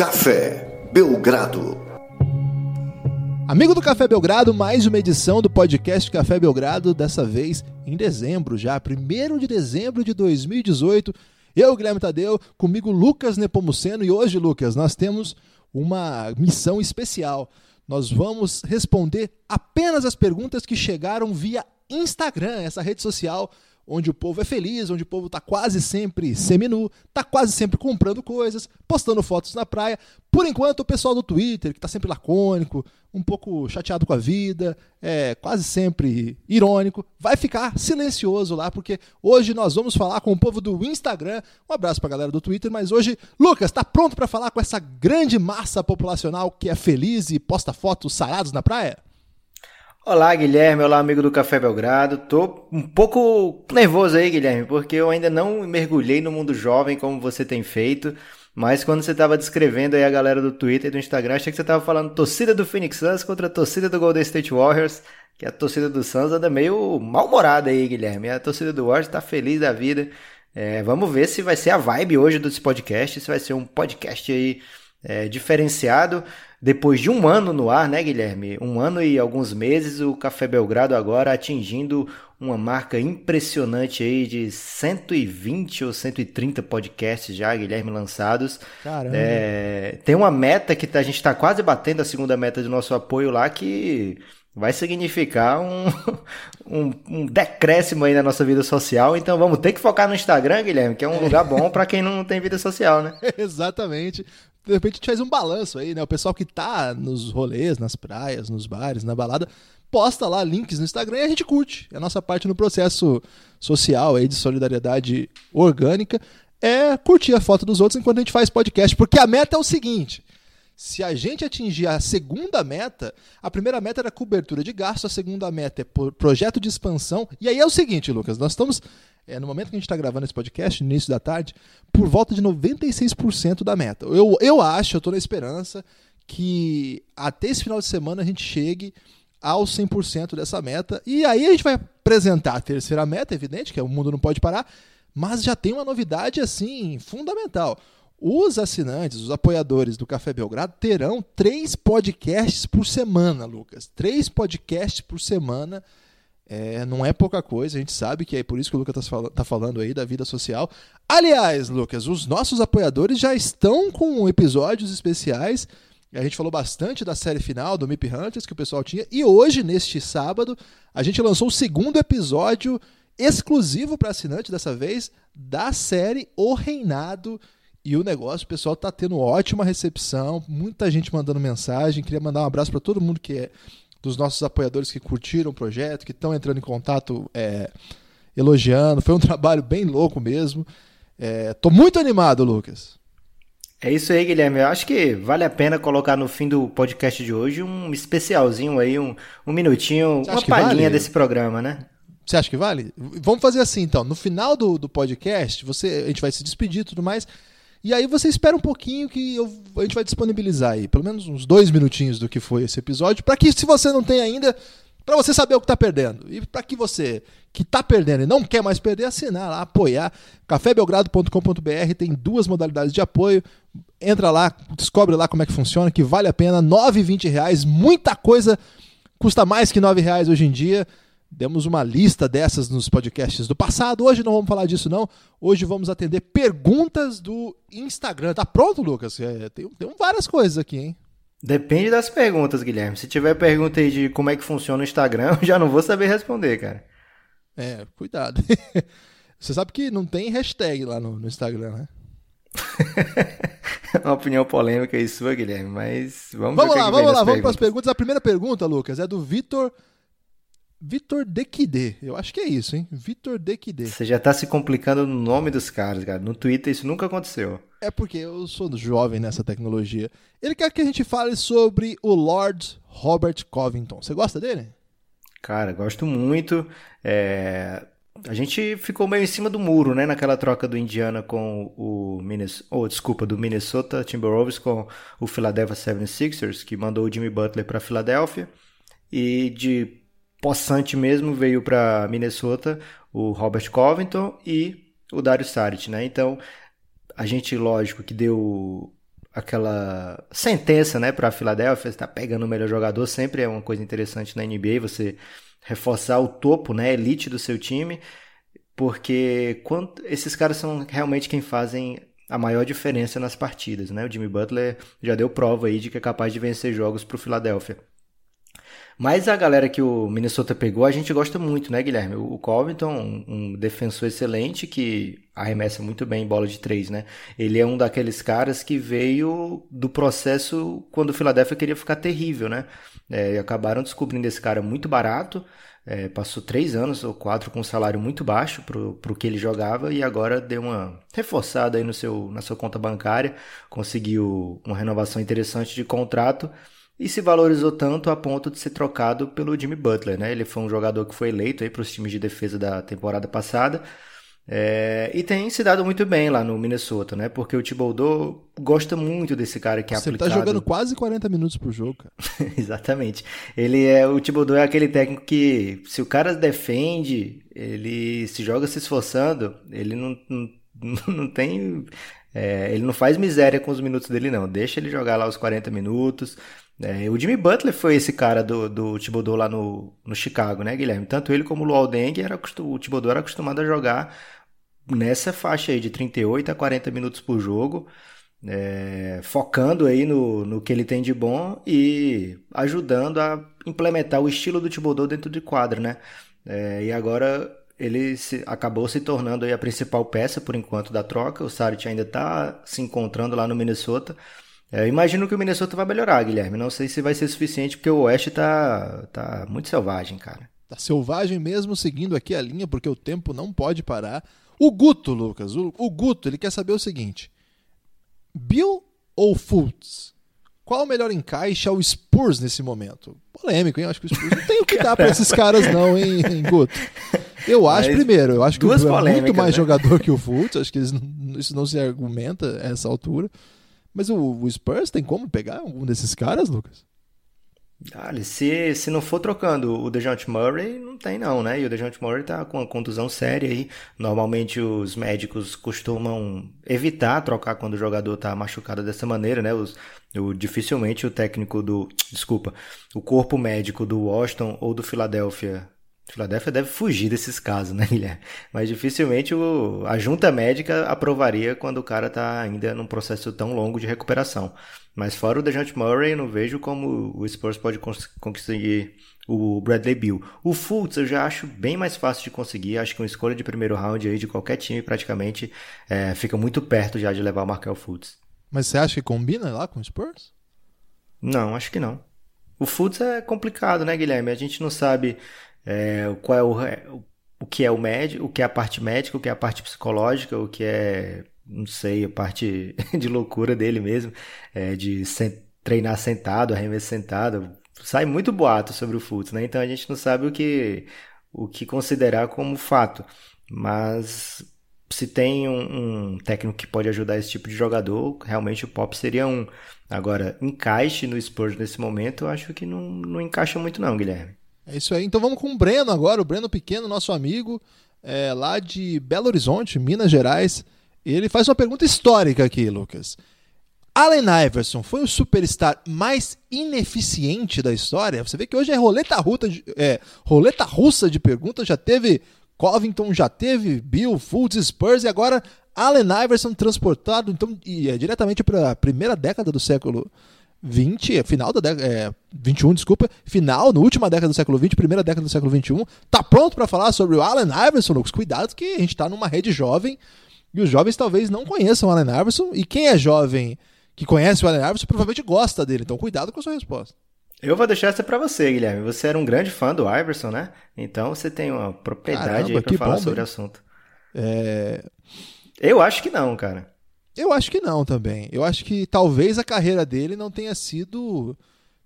Café Belgrado. Amigo do Café Belgrado, mais uma edição do podcast Café Belgrado, dessa vez em dezembro já, 1 de dezembro de 2018. Eu, Guilherme Tadeu, comigo Lucas Nepomuceno e hoje, Lucas, nós temos uma missão especial. Nós vamos responder apenas as perguntas que chegaram via Instagram, essa rede social onde o povo é feliz, onde o povo está quase sempre seminu, está quase sempre comprando coisas, postando fotos na praia. Por enquanto, o pessoal do Twitter, que está sempre lacônico, um pouco chateado com a vida, é quase sempre irônico, vai ficar silencioso lá, porque hoje nós vamos falar com o povo do Instagram. Um abraço para a galera do Twitter, mas hoje, Lucas, está pronto para falar com essa grande massa populacional que é feliz e posta fotos sarados na praia? Olá, Guilherme. Olá, amigo do Café Belgrado. Tô um pouco nervoso aí, Guilherme, porque eu ainda não mergulhei no mundo jovem como você tem feito. Mas quando você estava descrevendo aí a galera do Twitter e do Instagram, achei que você estava falando torcida do Phoenix Suns contra a torcida do Golden State Warriors, que a torcida do Suns anda meio mal-humorada aí, Guilherme. A torcida do Warriors está feliz da vida. É, vamos ver se vai ser a vibe hoje desse podcast, se vai ser um podcast aí é, diferenciado. Depois de um ano no ar, né, Guilherme? Um ano e alguns meses, o Café Belgrado agora atingindo uma marca impressionante aí de 120 ou 130 podcasts já, Guilherme, lançados. Caramba. É, tem uma meta que a gente está quase batendo a segunda meta do nosso apoio lá, que vai significar um, um, um, decréscimo aí na nossa vida social. Então vamos ter que focar no Instagram, Guilherme, que é um lugar bom para quem não tem vida social, né? Exatamente de repente a gente faz um balanço aí, né? O pessoal que tá nos rolês, nas praias, nos bares, na balada, posta lá links no Instagram e a gente curte. É a nossa parte no processo social aí de solidariedade orgânica é curtir a foto dos outros enquanto a gente faz podcast, porque a meta é o seguinte: se a gente atingir a segunda meta, a primeira meta era cobertura de gasto, a segunda meta é projeto de expansão. E aí é o seguinte, Lucas, nós estamos é, no momento que a gente está gravando esse podcast, no início da tarde, por volta de 96% da meta. Eu, eu acho, eu estou na esperança que até esse final de semana a gente chegue aos 100% dessa meta. E aí a gente vai apresentar a terceira meta, evidente, que é o mundo não pode parar, mas já tem uma novidade assim fundamental. Os assinantes, os apoiadores do Café Belgrado terão três podcasts por semana, Lucas. Três podcasts por semana é, não é pouca coisa, a gente sabe que é por isso que o Lucas está tá falando aí da vida social. Aliás, Lucas, os nossos apoiadores já estão com episódios especiais. A gente falou bastante da série final do Mip Hunters que o pessoal tinha. E hoje, neste sábado, a gente lançou o segundo episódio exclusivo para assinante dessa vez da série O Reinado. E o negócio, o pessoal tá tendo ótima recepção, muita gente mandando mensagem. Queria mandar um abraço para todo mundo que é dos nossos apoiadores que curtiram o projeto, que estão entrando em contato é, elogiando. Foi um trabalho bem louco mesmo. Estou é, muito animado, Lucas. É isso aí, Guilherme. Eu acho que vale a pena colocar no fim do podcast de hoje um especialzinho aí, um, um minutinho, uma palhinha vale? desse programa, né? Você acha que vale? Vamos fazer assim, então. No final do, do podcast, você, a gente vai se despedir e tudo mais. E aí você espera um pouquinho que eu, a gente vai disponibilizar aí, pelo menos uns dois minutinhos do que foi esse episódio, para que se você não tem ainda, para você saber o que está perdendo. E para que você que está perdendo e não quer mais perder, assinar lá, apoiar. cafébelgrado.com.br tem duas modalidades de apoio. Entra lá, descobre lá como é que funciona, que vale a pena. 9,20 reais, muita coisa custa mais que R$ reais hoje em dia. Demos uma lista dessas nos podcasts do passado. Hoje não vamos falar disso, não. Hoje vamos atender perguntas do Instagram. Tá pronto, Lucas? É, tem, tem várias coisas aqui, hein? Depende das perguntas, Guilherme. Se tiver pergunta aí de como é que funciona o Instagram, eu já não vou saber responder, cara. É, cuidado. Você sabe que não tem hashtag lá no, no Instagram, né? Uma opinião polêmica aí sua, Guilherme, mas vamos Vamos lá, que vamos lá, vamos para as perguntas. A primeira pergunta, Lucas, é do Vitor Vitor Dequide. Eu acho que é isso, hein? Vitor Dequide. Você já tá se complicando no nome dos caras, cara. No Twitter isso nunca aconteceu. É porque eu sou jovem nessa tecnologia. Ele quer que a gente fale sobre o Lord Robert Covington. Você gosta dele? Cara, gosto muito. É... A gente ficou meio em cima do muro, né? Naquela troca do Indiana com o Minnesota. Oh, desculpa, do Minnesota Timberwolves com o Philadelphia 76ers, que mandou o Jimmy Butler para Filadélfia. E de possante mesmo veio para Minnesota o Robert Covington e o Dario Saric, né? Então, a gente, lógico, que deu aquela sentença, né, para a Filadélfia, está pegando o melhor jogador, sempre é uma coisa interessante na NBA, você reforçar o topo, né, elite do seu time, porque quando, esses caras são realmente quem fazem a maior diferença nas partidas, né? O Jimmy Butler já deu prova aí de que é capaz de vencer jogos para o Philadelphia. Mas a galera que o Minnesota pegou, a gente gosta muito, né, Guilherme? O Covington, um defensor excelente que arremessa muito bem em bola de três, né? Ele é um daqueles caras que veio do processo quando o Philadelphia queria ficar terrível, né? É, acabaram descobrindo esse cara muito barato, é, passou três anos ou quatro com um salário muito baixo para o que ele jogava e agora deu uma reforçada aí no seu, na sua conta bancária, conseguiu uma renovação interessante de contrato e se valorizou tanto a ponto de ser trocado pelo Jimmy Butler. Né? Ele foi um jogador que foi eleito para os times de defesa da temporada passada é, e tem se dado muito bem lá no Minnesota, né? Porque o Thibodeau gosta muito desse cara que é Você aplicado... Você tá jogando quase 40 minutos por jogo, cara. Exatamente. Ele é o Thibodeau é aquele técnico que se o cara defende, ele se joga se esforçando, ele não, não, não tem é, ele não faz miséria com os minutos dele, não. Deixa ele jogar lá os 40 minutos. É, o Jimmy Butler foi esse cara do, do Thibodeau lá no, no Chicago, né, Guilherme? Tanto ele como o Luol Deng, era, o Thibodeau era acostumado a jogar nessa faixa aí de 38 a 40 minutos por jogo, é, focando aí no, no que ele tem de bom e ajudando a implementar o estilo do Thibodeau dentro de quadra, né? É, e agora ele se, acabou se tornando aí a principal peça por enquanto da troca. O Saric ainda está se encontrando lá no Minnesota. É, imagino que o Minnesota vai melhorar, Guilherme. Não sei se vai ser suficiente porque o Oeste tá, tá muito selvagem, cara. Tá selvagem mesmo, seguindo aqui a linha, porque o tempo não pode parar. O Guto, Lucas, o, o Guto, ele quer saber o seguinte: Bill ou Fultz? Qual o melhor encaixe ao Spurs nesse momento? Polêmico, hein? Eu acho que o Spurs não tem o que dar para esses caras, não, hein, hein Guto? Eu acho, Mas primeiro, eu acho que o Bill é muito mais né? jogador que o Fultz. Acho que isso não se argumenta a essa altura. Mas o, o Spurs tem como pegar algum desses caras, Lucas? Olha, se, se não for trocando o DeJounte Murray, não tem não, né? E o DeJounte Murray tá com uma contusão séria aí. Normalmente os médicos costumam evitar trocar quando o jogador tá machucado dessa maneira, né? Os, o, dificilmente o técnico do... Desculpa. O corpo médico do Washington ou do Philadelphia Filadélfia deve fugir desses casos, né, Guilherme? Mas dificilmente o, a junta médica aprovaria quando o cara está ainda num processo tão longo de recuperação. Mas fora o DeJounte Murray, eu não vejo como o Spurs pode conseguir o Bradley Bill. O Fultz eu já acho bem mais fácil de conseguir. Acho que uma escolha de primeiro round aí de qualquer time praticamente é, fica muito perto já de levar o Markel Fultz. Mas você acha que combina lá com o Spurs? Não, acho que não. O Fultz é complicado, né, Guilherme? A gente não sabe é, qual é o, o que é o médico, o que é a parte médica, o que é a parte psicológica, o que é, não sei, a parte de loucura dele mesmo, é, de treinar sentado, arremesso sentado. Sai muito boato sobre o Fultz, né? Então a gente não sabe o que, o que considerar como fato. Mas se tem um, um, técnico que pode ajudar esse tipo de jogador, realmente o Pop seria um. Agora, encaixe no Spurs nesse momento, eu acho que não, não encaixa muito não, Guilherme. É isso aí. Então vamos com o Breno agora, o Breno Pequeno, nosso amigo, é, lá de Belo Horizonte, Minas Gerais. Ele faz uma pergunta histórica aqui, Lucas. Allen Iverson foi o superstar mais ineficiente da história? Você vê que hoje é roleta, ruta de, é, roleta russa de perguntas. Já teve Covington, já teve Bill, Fultz, Spurs e agora Allen Iverson transportado então, e, é, diretamente para a primeira década do século 20, é, final da década, é, 21, desculpa, final, na última década do século 20, primeira década do século 21. Tá pronto para falar sobre o Allen Iverson, Lucas? Cuidado que a gente tá numa rede jovem e os jovens talvez não conheçam o Allen Iverson e quem é jovem que conhece o Allen Iverson provavelmente gosta dele. Então cuidado com a sua resposta. Eu vou deixar essa para você, Guilherme. Você era um grande fã do Iverson, né? Então você tem uma propriedade Caramba, aí pra falar bom, sobre o assunto. É... Eu acho que não, cara. Eu acho que não também. Eu acho que talvez a carreira dele não tenha sido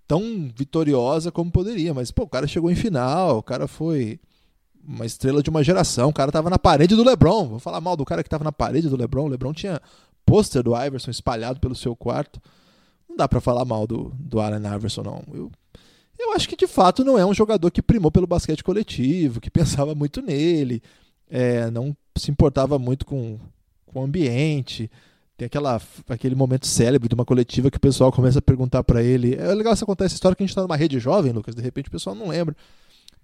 tão vitoriosa como poderia, mas pô, o cara chegou em final, o cara foi uma estrela de uma geração, o cara tava na parede do LeBron. Vou falar mal do cara que tava na parede do LeBron. O LeBron tinha pôster do Iverson espalhado pelo seu quarto. Não dá para falar mal do, do Allen Iverson, não. Eu, eu acho que de fato não é um jogador que primou pelo basquete coletivo, que pensava muito nele, é, não se importava muito com, com o ambiente tem aquela, aquele momento célebre de uma coletiva que o pessoal começa a perguntar para ele. É legal essa contar essa história que a gente tá numa rede jovem, Lucas, de repente o pessoal não lembra.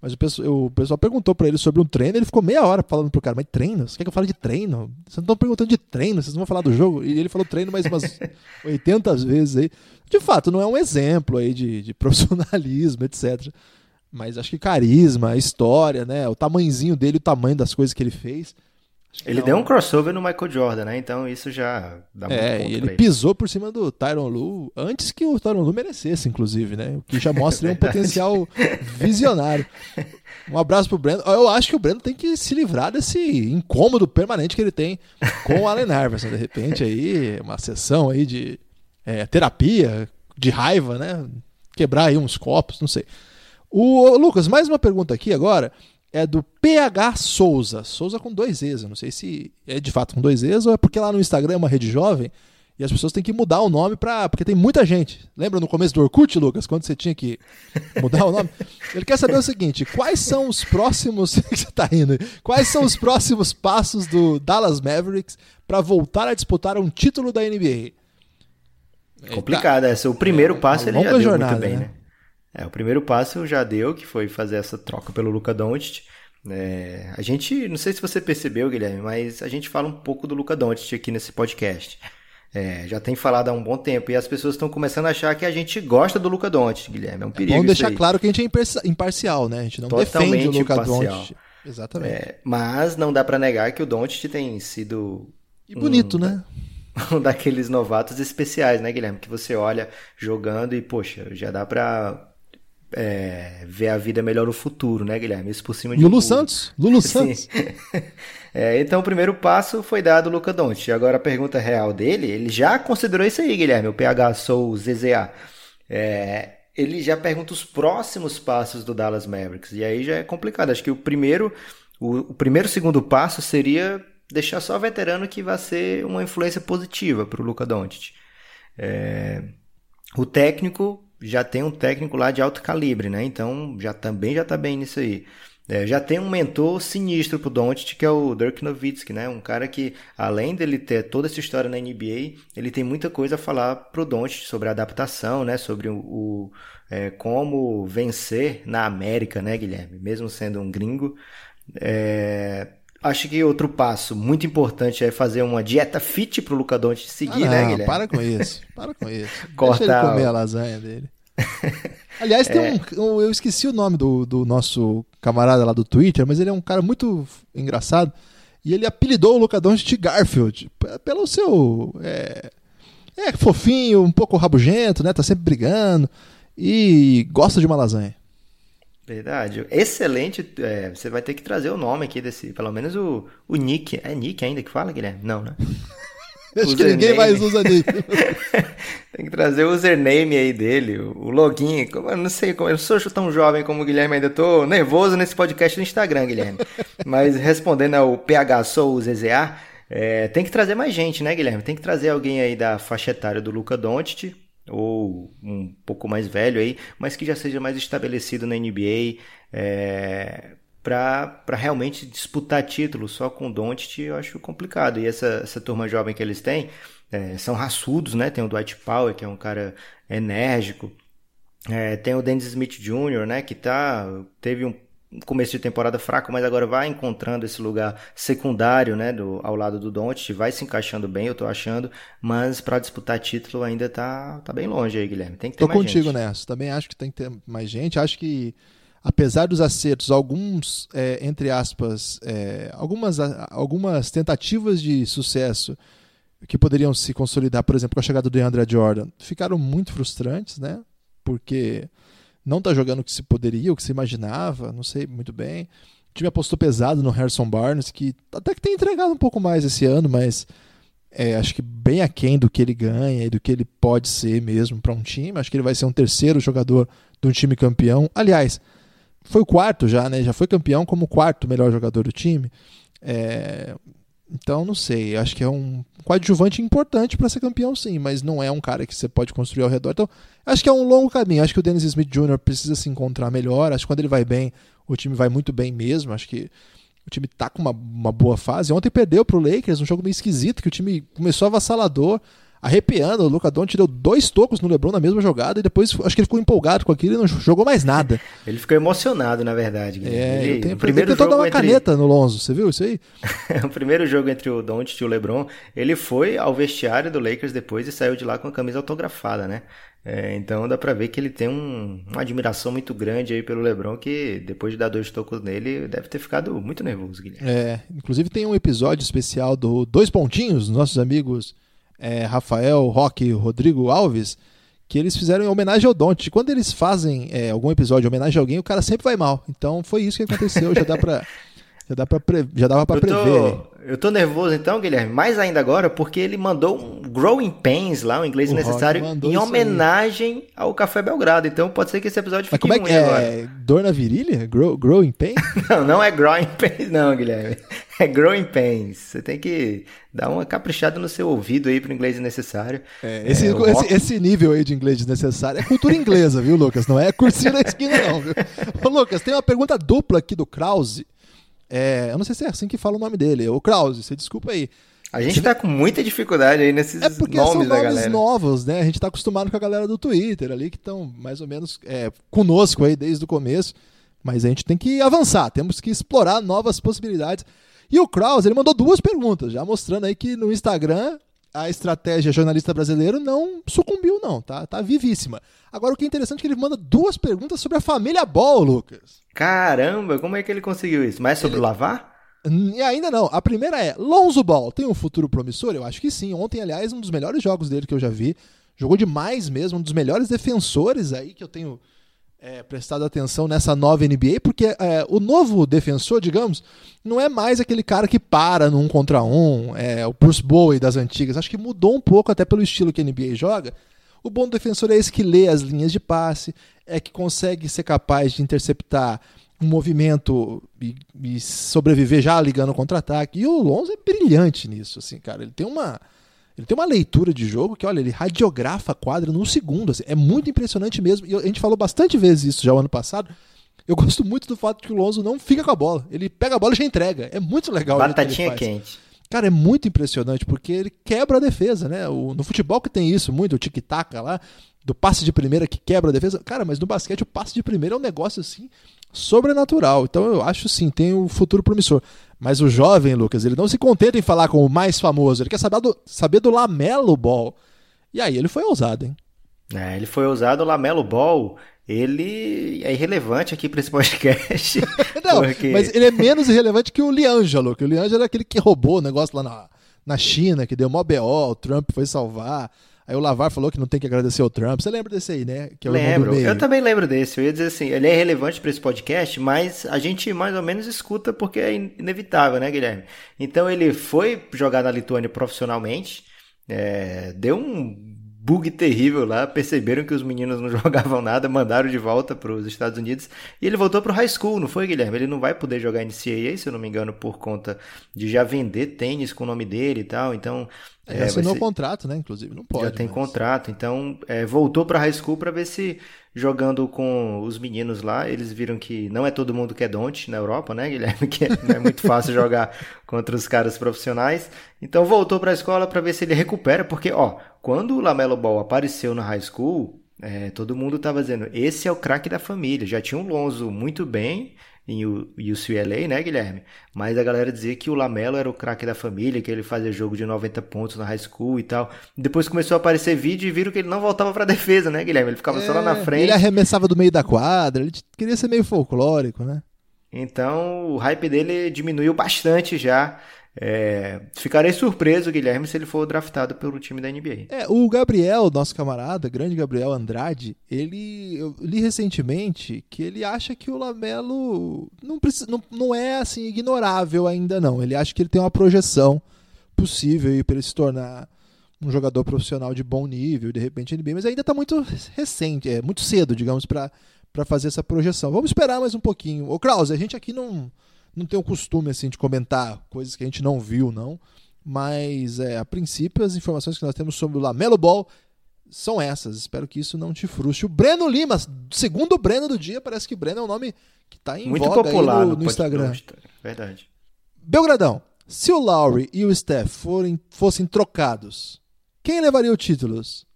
Mas o pessoal, o pessoal perguntou para ele sobre um treino, ele ficou meia hora falando pro cara, mas treino? Você quer que eu fale de treino? Vocês não estão perguntando de treino, vocês não vão falar do jogo? E ele falou treino mais umas 80 vezes aí. De fato, não é um exemplo aí de, de profissionalismo, etc. Mas acho que carisma, história, né? O tamanhozinho dele, o tamanho das coisas que ele fez. Ele não... deu um crossover no Michael Jordan, né? Então isso já dá muito É, e ele, ele pisou por cima do Tyron Lu antes que o Tyron Lu merecesse, inclusive, né? O que já mostra um potencial visionário. Um abraço pro Breno. Eu acho que o Breno tem que se livrar desse incômodo permanente que ele tem com o Allen Iverson. De repente aí, uma sessão aí de é, terapia, de raiva, né? Quebrar aí uns copos, não sei. O Lucas, mais uma pergunta aqui agora é do PH Souza. Souza com dois E's. Eu não sei se é de fato com dois E's ou é porque lá no Instagram é uma rede jovem e as pessoas têm que mudar o nome para porque tem muita gente. Lembra no começo do Orkut, Lucas, quando você tinha que mudar o nome? Ele quer saber o seguinte: quais são os próximos. você tá rindo? Quais são os próximos passos do Dallas Mavericks para voltar a disputar um título da NBA? Complicado, essa. O primeiro é, passo ele já deu jornada, muito bem, né? né? É, o primeiro passo já deu, que foi fazer essa troca pelo Luca Doncic. É, a gente, não sei se você percebeu, Guilherme, mas a gente fala um pouco do Luca Doncic aqui nesse podcast. É, já tem falado há um bom tempo e as pessoas estão começando a achar que a gente gosta do Luca Doncic, Guilherme. É um perigo. É bom deixar claro que a gente é imparcial, né? A gente não Totalmente defende o Luca imparcial. Doncic. Exatamente. É, mas não dá para negar que o Doncic tem sido e bonito, um, né? um daqueles novatos especiais, né, Guilherme? Que você olha jogando e, poxa, já dá pra é, ver a vida melhor no futuro, né, Guilherme? Isso por cima de Lulu tudo. Santos? Lulu Santos? É, então o primeiro passo foi dado o Luca Doncic. Agora a pergunta real dele, ele já considerou isso aí, Guilherme, o PH Sou ZZA. É, ele já pergunta os próximos passos do Dallas Mavericks. E aí já é complicado. Acho que o primeiro, o, o primeiro segundo passo seria deixar só veterano que vai ser uma influência positiva para o Luca Doncic. É, o técnico já tem um técnico lá de alto calibre, né? Então já também já está bem nisso aí. É, já tem um mentor sinistro pro Doncic, que é o Dirk Nowitzki, né? Um cara que, além dele ter toda essa história na NBA, ele tem muita coisa a falar pro Doncic sobre a adaptação, né? Sobre o, o é, como vencer na América, né, Guilherme? Mesmo sendo um gringo. É, acho que outro passo muito importante é fazer uma dieta fit pro Luca Doncic seguir, ah, né, não, Guilherme? Para com isso, para com isso. Cortar Deixa ele comer o- a lasanha dele. Aliás, tem um, eu esqueci o nome do, do nosso camarada lá do Twitter, mas ele é um cara muito engraçado. E ele apelidou o Luca Doncic de Garfield pelo seu é, é fofinho, um pouco rabugento, né? Tá sempre brigando e gosta de uma lasanha. Verdade. Excelente. é, você vai ter que trazer o nome aqui desse, pelo menos o, o Nick. É Nick ainda que fala, Guilherme? Não, né? Acho que ninguém Username. mais usa nick. Tem que trazer o username aí dele, o login. Eu não sei, como- eu não sou tão jovem como o Guilherme, ainda tô nervoso nesse podcast do Instagram, Guilherme. Mas respondendo ao PH Sou ZZA, é, tem que trazer mais gente, né, Guilherme? Tem que trazer alguém aí da faixa etária do Luca Doncic, ou um pouco mais velho aí, mas que já seja mais estabelecido na NBA, é, para realmente disputar título só com o Doncic, eu acho complicado. E essa, essa turma jovem que eles têm, é, são raçudos, né? Tem o Dwight Powell, que é um cara enérgico. É, tem o Dennis Smith Jr., né? Que tá, teve um começo de temporada fraco, mas agora vai encontrando esse lugar secundário, né? Do, ao lado do Doncic, vai se encaixando bem, eu tô achando. Mas para disputar título ainda tá, tá bem longe aí, Guilherme. Tem que ter Tô mais contigo gente. nessa. Também acho que tem que ter mais gente. Acho que, apesar dos acertos, alguns, é, entre aspas, é, algumas, algumas tentativas de sucesso que poderiam se consolidar, por exemplo, com a chegada do André Jordan, ficaram muito frustrantes, né? Porque não tá jogando o que se poderia, o que se imaginava, não sei muito bem. O time apostou pesado no Harrison Barnes, que até que tem entregado um pouco mais esse ano, mas é, acho que bem aquém do que ele ganha e do que ele pode ser mesmo para um time. Acho que ele vai ser um terceiro jogador de um time campeão. Aliás, foi o quarto já, né? Já foi campeão como o quarto melhor jogador do time. É, Então, não sei. Acho que é um coadjuvante importante para ser campeão, sim, mas não é um cara que você pode construir ao redor. Então, acho que é um longo caminho. Acho que o Dennis Smith Jr. precisa se encontrar melhor. Acho que quando ele vai bem, o time vai muito bem mesmo. Acho que O time tá com uma, uma boa fase. Ontem perdeu pro Lakers, um jogo meio esquisito, que o time começou avassalador, arrepiando. O Luca Doncic deu dois tocos no LeBron na mesma jogada e depois acho que ele ficou empolgado com aquilo e não jogou mais nada. ele ficou emocionado, na verdade. É, ele, tenho, o primeiro ele tentou dar uma entre... caneta no Lonzo, você viu isso aí? o primeiro jogo entre o Doncic e o LeBron, ele foi ao vestiário do Lakers depois e saiu de lá com a camisa autografada, né? É, então dá pra ver que ele tem um, uma admiração muito grande aí pelo LeBron, que depois de dar dois tocos nele, deve ter ficado muito nervoso, Guilherme. É, inclusive tem um episódio especial do Dois Pontinhos, nossos amigos é, Rafael, Roque Rodrigo Alves, que eles fizeram em homenagem ao Don't. Quando eles fazem é, algum episódio em homenagem a alguém, o cara sempre vai mal. Então foi isso que aconteceu, já dá pra. Já, dá pra pre... já dava pra prever. Eu tô nervoso então, Guilherme, mais ainda agora, porque ele mandou um Growing Pains lá, um inglês o necessário, em homenagem ao Café Belgrado. Então pode ser que esse episódio fique Mas como é que é? Agora. Dor na virilha? Grow, growing Pains? não, não é Growing Pains não, Guilherme. É Growing Pains. Você tem que dar uma caprichada no seu ouvido aí pro inglês necessário. É, esse, é, esse, esse, nível aí de inglês desnecessário é cultura inglesa, viu, Lucas? Não é cursinho da esquina não, viu? Ô, Lucas, tem uma pergunta dupla aqui do Krause. É, eu não sei se é assim que fala o nome dele. O Krause, você desculpa aí. A gente tá com muita dificuldade aí nesses é porque nomes são da nomes novos, né? A gente tá acostumado com a galera do Twitter ali, que estão mais ou menos é, conosco aí desde o começo. Mas a gente tem que avançar, temos que explorar novas possibilidades. E o Krause, ele mandou duas perguntas, já mostrando aí que no Instagram a estratégia jornalista brasileiro não sucumbiu, não, tá? Tá vivíssima. Agora, o que é interessante é que ele manda duas perguntas sobre a família Ball, Lucas. Caramba, como é que ele conseguiu isso? Mais sobre ele... Lavar? E ainda não. A primeira é: Lonzo Ball tem um futuro promissor? Eu acho que sim. Ontem, aliás, um dos melhores jogos dele que eu já vi. Jogou demais mesmo, um dos melhores defensores aí que eu tenho é, prestado atenção nessa nova NBA, porque é, o novo defensor, digamos, não é mais aquele cara que para no um contra um, é, o Bruce Bowie das antigas. Acho que mudou um pouco até pelo estilo que a NBA joga. O bom defensor é esse que lê as linhas de passe, é que consegue ser capaz de interceptar um movimento e, e sobreviver já ligando contra-ataque. E o Lonzo é brilhante nisso, assim, cara. Ele tem uma ele tem uma leitura de jogo que, olha, ele radiografa a quadra num segundo. Assim, é muito impressionante mesmo. E a gente falou bastante vezes isso já o ano passado. Eu gosto muito do fato que o Lonzo não fica com a bola. Ele pega a bola e já entrega. É muito legal. Batatinha quente. Cara, é muito impressionante porque ele quebra a defesa, né? O, no futebol que tem isso muito, o tic-tac lá, do passe de primeira que quebra a defesa. Cara, mas no basquete o passe de primeira é um negócio assim sobrenatural. Então eu acho sim, tem um futuro promissor. Mas o jovem, Lucas, ele não se contenta em falar com o mais famoso, ele quer saber do, saber do Lamelo Ball. E aí ele foi ousado, hein? É, ele foi ousado, o Lamelo Ball, ele é irrelevante aqui para esse podcast. não, porque... mas ele é menos irrelevante que o Liangelo, que o Liangelo é aquele que roubou o negócio lá na, na China, que deu mó BO, o Trump foi salvar. Aí o Lavar falou que não tem que agradecer o Trump. Você lembra desse aí, né? Que é lembro. Eu também lembro desse. Eu ia dizer assim, ele é relevante para esse podcast, mas a gente mais ou menos escuta porque é inevitável, né, Guilherme? Então ele foi jogar na Lituânia profissionalmente, é, deu um bug terrível lá, perceberam que os meninos não jogavam nada, mandaram de volta para os Estados Unidos e ele voltou para o high school, não foi, Guilherme? Ele não vai poder jogar NCAA, se eu não me engano, por conta de já vender tênis com o nome dele e tal, então... É, é assinou ser... contrato, né? Inclusive, não pode. Já tem mas... contrato, então é, voltou para high school para ver se jogando com os meninos lá, eles viram que não é todo mundo que é donte na Europa, né, Guilherme? Que não é muito fácil jogar contra os caras profissionais. Então voltou para a escola para ver se ele recupera, porque ó, quando o Lamelo Ball apareceu na high school, é, todo mundo estava dizendo, esse é o craque da família. Já tinha um Lonzo muito bem em UCLA, né, Guilherme? Mas a galera dizia que o Lamelo era o craque da família, que ele fazia jogo de 90 pontos na high school e tal. Depois começou a aparecer vídeo e viram que ele não voltava pra defesa, né, Guilherme? Ele ficava é, só lá na é, frente. Ele arremessava do meio da quadra, ele queria ser meio folclórico, né? Então o hype dele diminuiu bastante já. É, ficarei surpreso, Guilherme, se ele for draftado pelo time da NBA. É, o Gabriel, nosso camarada, grande Gabriel Andrade, ele eu li recentemente que ele acha que o Lamelo não, precisa, não, não é assim ignorável ainda não. Ele acha que ele tem uma projeção possível para ele se tornar um jogador profissional de bom nível, de repente NBA, mas ainda está muito recente, é muito cedo, digamos, para fazer essa projeção. Vamos esperar mais um pouquinho. Ô Krause, a gente aqui não não tenho o costume assim de comentar coisas que a gente não viu, não. Mas é, a princípio as informações que nós temos sobre o Lamelo Ball são essas. Espero que isso não te frustre. O Breno Lima, segundo o Breno do dia, parece que Breno é um nome que está em Muito voga popular no, no, Instagram. Verdade. Belgradão, se o Lowry e o Steph forem, fossem trocados, quem levaria o títulos?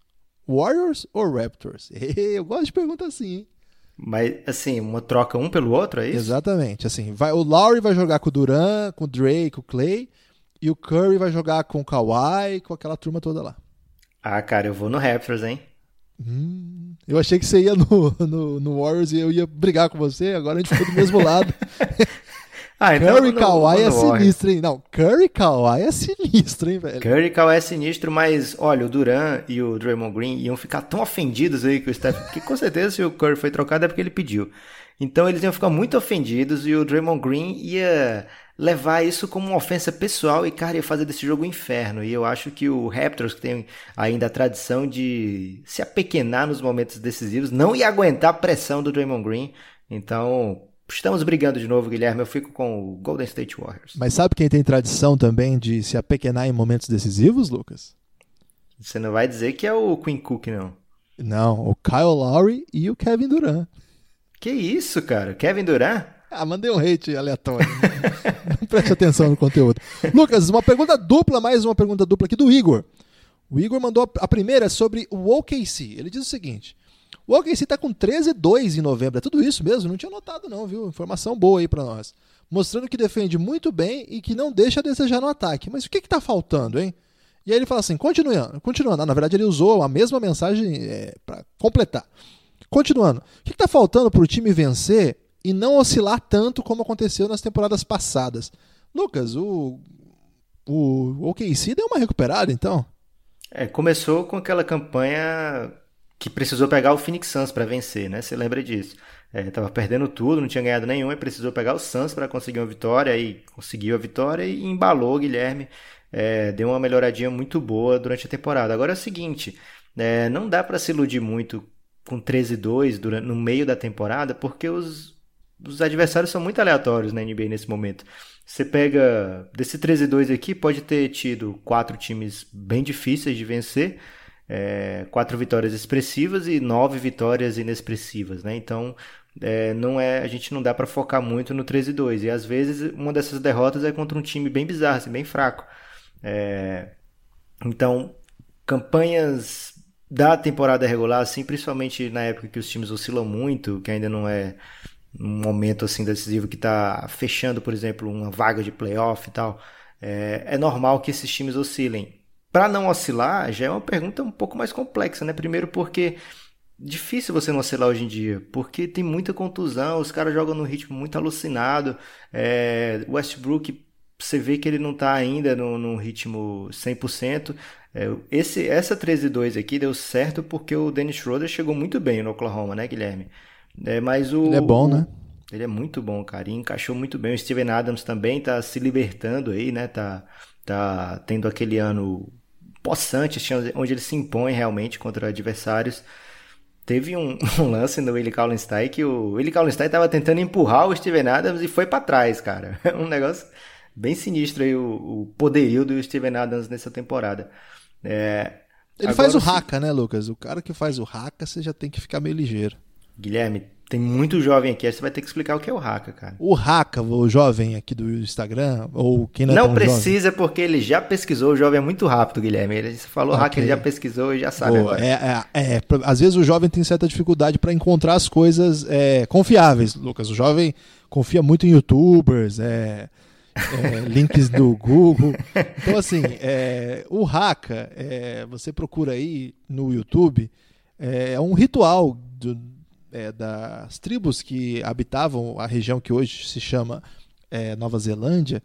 Warriors ou Raptors? Eu gosto de pergunta assim, hein? Mas, assim, uma troca um pelo outro, é isso? Exatamente. Assim, vai, o Lowry vai jogar com o Duran, com o Drake, com o Clay, e o Curry vai jogar com o Kawhi, com aquela turma toda lá. Ah, cara, eu vou no Raptors, hein? Hum, eu achei que você ia no, no, no, Warriors e eu ia brigar com você, agora a gente ficou do mesmo lado. ah, então Curry Kawhi é sinistro, hein? Não, Curry Kawhi é sinistro, hein, velho? Curry Kawhi é sinistro, mas olha, o Duran e o Draymond Green iam ficar tão ofendidos aí com o Steph, porque com certeza se o Curry foi trocado é porque ele pediu. Então eles iam ficar muito ofendidos e o Draymond Green ia levar isso como uma ofensa pessoal e, cara, ia fazer desse jogo um inferno. E eu acho que o Raptors, que tem ainda a tradição de se apequenar nos momentos decisivos, não ia aguentar a pressão do Draymond Green. Então, estamos brigando de novo, Guilherme. Eu fico com o Golden State Warriors. Mas sabe quem tem tradição também de se apequenar em momentos decisivos, Lucas? Você não vai dizer que é o Quinn Cook, não. Não, o Kyle Lowry e o Kevin Durant. Que isso, cara? Kevin Durant? Ah, mandei um hate aleatório. Não preste atenção no conteúdo. Lucas, uma pergunta dupla, mais uma pergunta dupla aqui do Igor. O Igor mandou a primeira sobre o OKC. Ele diz o seguinte: o OKC está com 13-2 em novembro. É tudo isso mesmo? Não tinha notado, não, viu? Informação boa aí para nós. Mostrando que defende muito bem e que não deixa a desejar no ataque. Mas o que está faltando, hein? E aí ele fala assim: continuando, continuando. Ah, na verdade, ele usou a mesma mensagem é, para completar. Continuando. O que está faltando para o time vencer e não oscilar tanto como aconteceu nas temporadas passadas. Lucas, o, o OKC deu uma recuperada então? É, começou com aquela campanha que precisou pegar o Phoenix Suns para vencer, né? Você lembra disso? É, tava perdendo tudo, não tinha ganhado nenhum e precisou pegar o Suns para conseguir uma vitória e conseguiu a vitória e embalou o Guilherme. É, deu uma melhoradinha muito boa durante a temporada. Agora é o seguinte, é, não dá para se iludir muito com 13-2 no meio da temporada, porque os, os adversários são muito aleatórios na NBA nesse momento. Você pega desse 13-2 aqui, pode ter tido quatro times bem difíceis de vencer, é, quatro vitórias expressivas e nove vitórias inexpressivas, né? Então, é, não é, a gente não dá para focar muito no 13-2 e às vezes uma dessas derrotas é contra um time bem bizarro, assim, bem fraco. É, então, campanhas da temporada regular, assim, principalmente na época que os times oscilam muito, que ainda não é um momento assim decisivo que está fechando, por exemplo, uma vaga de playoff e tal, é, é normal que esses times oscilem. Para não oscilar, já é uma pergunta um pouco mais complexa, né? Primeiro porque difícil você não oscilar hoje em dia, porque tem muita contusão, os caras jogam num ritmo muito alucinado. É, Westbrook, você vê que ele não está ainda no, no ritmo 100%. É, esse, essa 13-2 aqui deu certo porque o Dennis Schroeder chegou muito bem no Oklahoma, né, Guilherme? É, mas o, ele é bom, né? Ele é muito bom, cara. E encaixou muito bem. O Steven Adams também tá se libertando aí, né? Tá, tá tendo aquele ano possante, assim, onde ele se impõe realmente contra adversários. Teve um, um lance no Willie Kallenstein que o Willie Kallenstein tava tentando empurrar o Steven Adams e foi para trás, cara. Um negócio bem sinistro aí, o, o poderio do Steven Adams nessa temporada. É, ele faz o Haka, né, Lucas? O cara que faz o Haka, você já tem que ficar meio ligeiro. Guilherme, tem muito jovem aqui, você vai ter que explicar o que é o Haka, cara. O Haka, o jovem aqui do Instagram, ou quem não, é Não precisa, jovem. porque ele já pesquisou, o jovem é muito rápido, Guilherme. Ele falou okay. Haka, ele já pesquisou e já sabe Boa. É, é, é, às vezes o jovem tem certa dificuldade para encontrar as coisas é, confiáveis, Lucas. O jovem confia muito em youtubers, é, é, links do Google. Então, assim, é, o Haka, é, você procura aí no YouTube, é, é um ritual do, é, das tribos que habitavam a região que hoje se chama é, Nova Zelândia,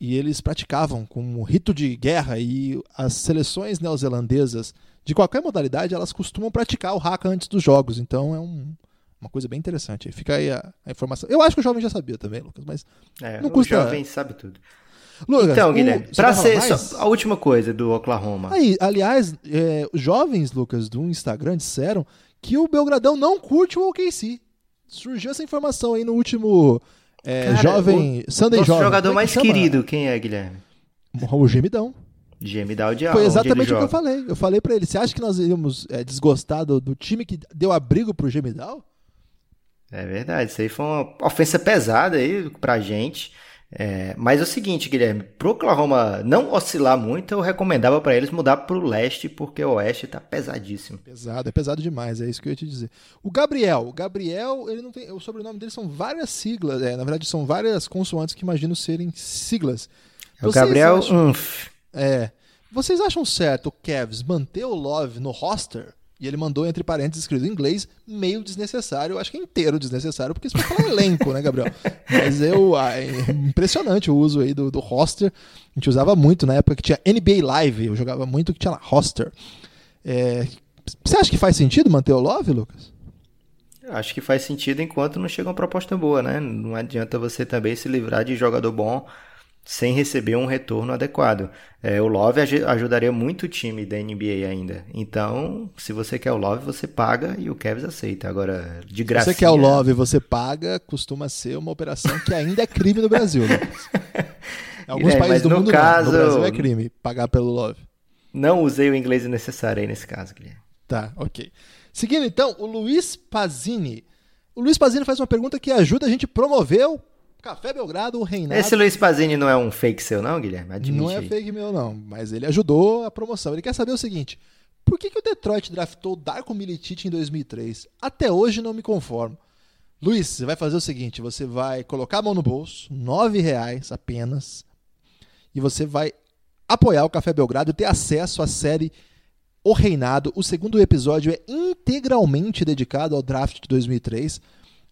e eles praticavam como rito de guerra, e as seleções neozelandesas, de qualquer modalidade, elas costumam praticar o Haka antes dos jogos. Então, é um uma coisa bem interessante. Fica aí a, a, informação. Eu acho que o jovem já sabia também, Lucas, mas é, não custa... O jovem sabe tudo. Lucas, então, Guilherme, para ser só, a última coisa do Oklahoma. Aí, aliás, é, jovens, Lucas, do Instagram disseram que o Belgradão não curte o OKC. Surgiu essa informação aí no último é, Cara, jovem o, Sunday nosso Jovem. jogador é mais querido, quem é, Guilherme? O Gemidão. Gemidão de Foi exatamente o que eu falei. Eu falei para ele, você acha que nós iríamos é, desgostar do, do, time que deu abrigo pro Gemidão? É verdade, isso aí foi uma ofensa pesada aí pra gente. É, mas é o seguinte, Guilherme, pro Oklahoma não oscilar muito, eu recomendava para eles mudar pro leste, porque o oeste tá pesadíssimo. Pesado, é pesado demais, é isso que eu ia te dizer. O Gabriel, o Gabriel, ele não tem, o sobrenome dele são várias siglas, é, na verdade são várias consoantes que imagino serem siglas. É o Gabriel acham, É. Vocês acham certo o Cavs manter o Love no roster? E ele mandou entre parênteses escrito em inglês, meio desnecessário, acho que inteiro desnecessário, porque isso vai falar elenco, né, Gabriel? Mas eu. Ah, é impressionante o uso aí do, do roster. A gente usava muito na época que tinha NBA Live, eu jogava muito que tinha lá, roster. É, você acha que faz sentido manter o Love, Lucas? Acho que faz sentido enquanto não chega uma proposta boa, né? Não adianta você também se livrar de jogador bom sem receber um retorno adequado. É, o Love ajudaria muito o time da NBA ainda. Então, se você quer o Love, você paga e o Cavs aceita. Agora, de graça. Se você quer o Love e você paga, costuma ser uma operação que ainda é crime no Brasil. Né? Em alguns é, países do mundo caso, não. No Brasil é crime pagar pelo Love. Não usei o inglês necessário aí nesse caso, Guilherme. Tá, ok. Seguindo então, o Luiz Pazini. O Luiz Pazini faz uma pergunta que ajuda a gente a promover o Café Belgrado, o Reinado. Esse Luiz Pazini não é um fake seu, não, Guilherme? Admite não é fake meu, não. Mas ele ajudou a promoção. Ele quer saber o seguinte: por que, que o Detroit draftou Darko Milicic em 2003? Até hoje não me conformo. Luiz, você vai fazer o seguinte: você vai colocar a mão no bolso, nove reais apenas, e você vai apoiar o Café Belgrado e ter acesso à série O Reinado. O segundo episódio é integralmente dedicado ao draft de 2003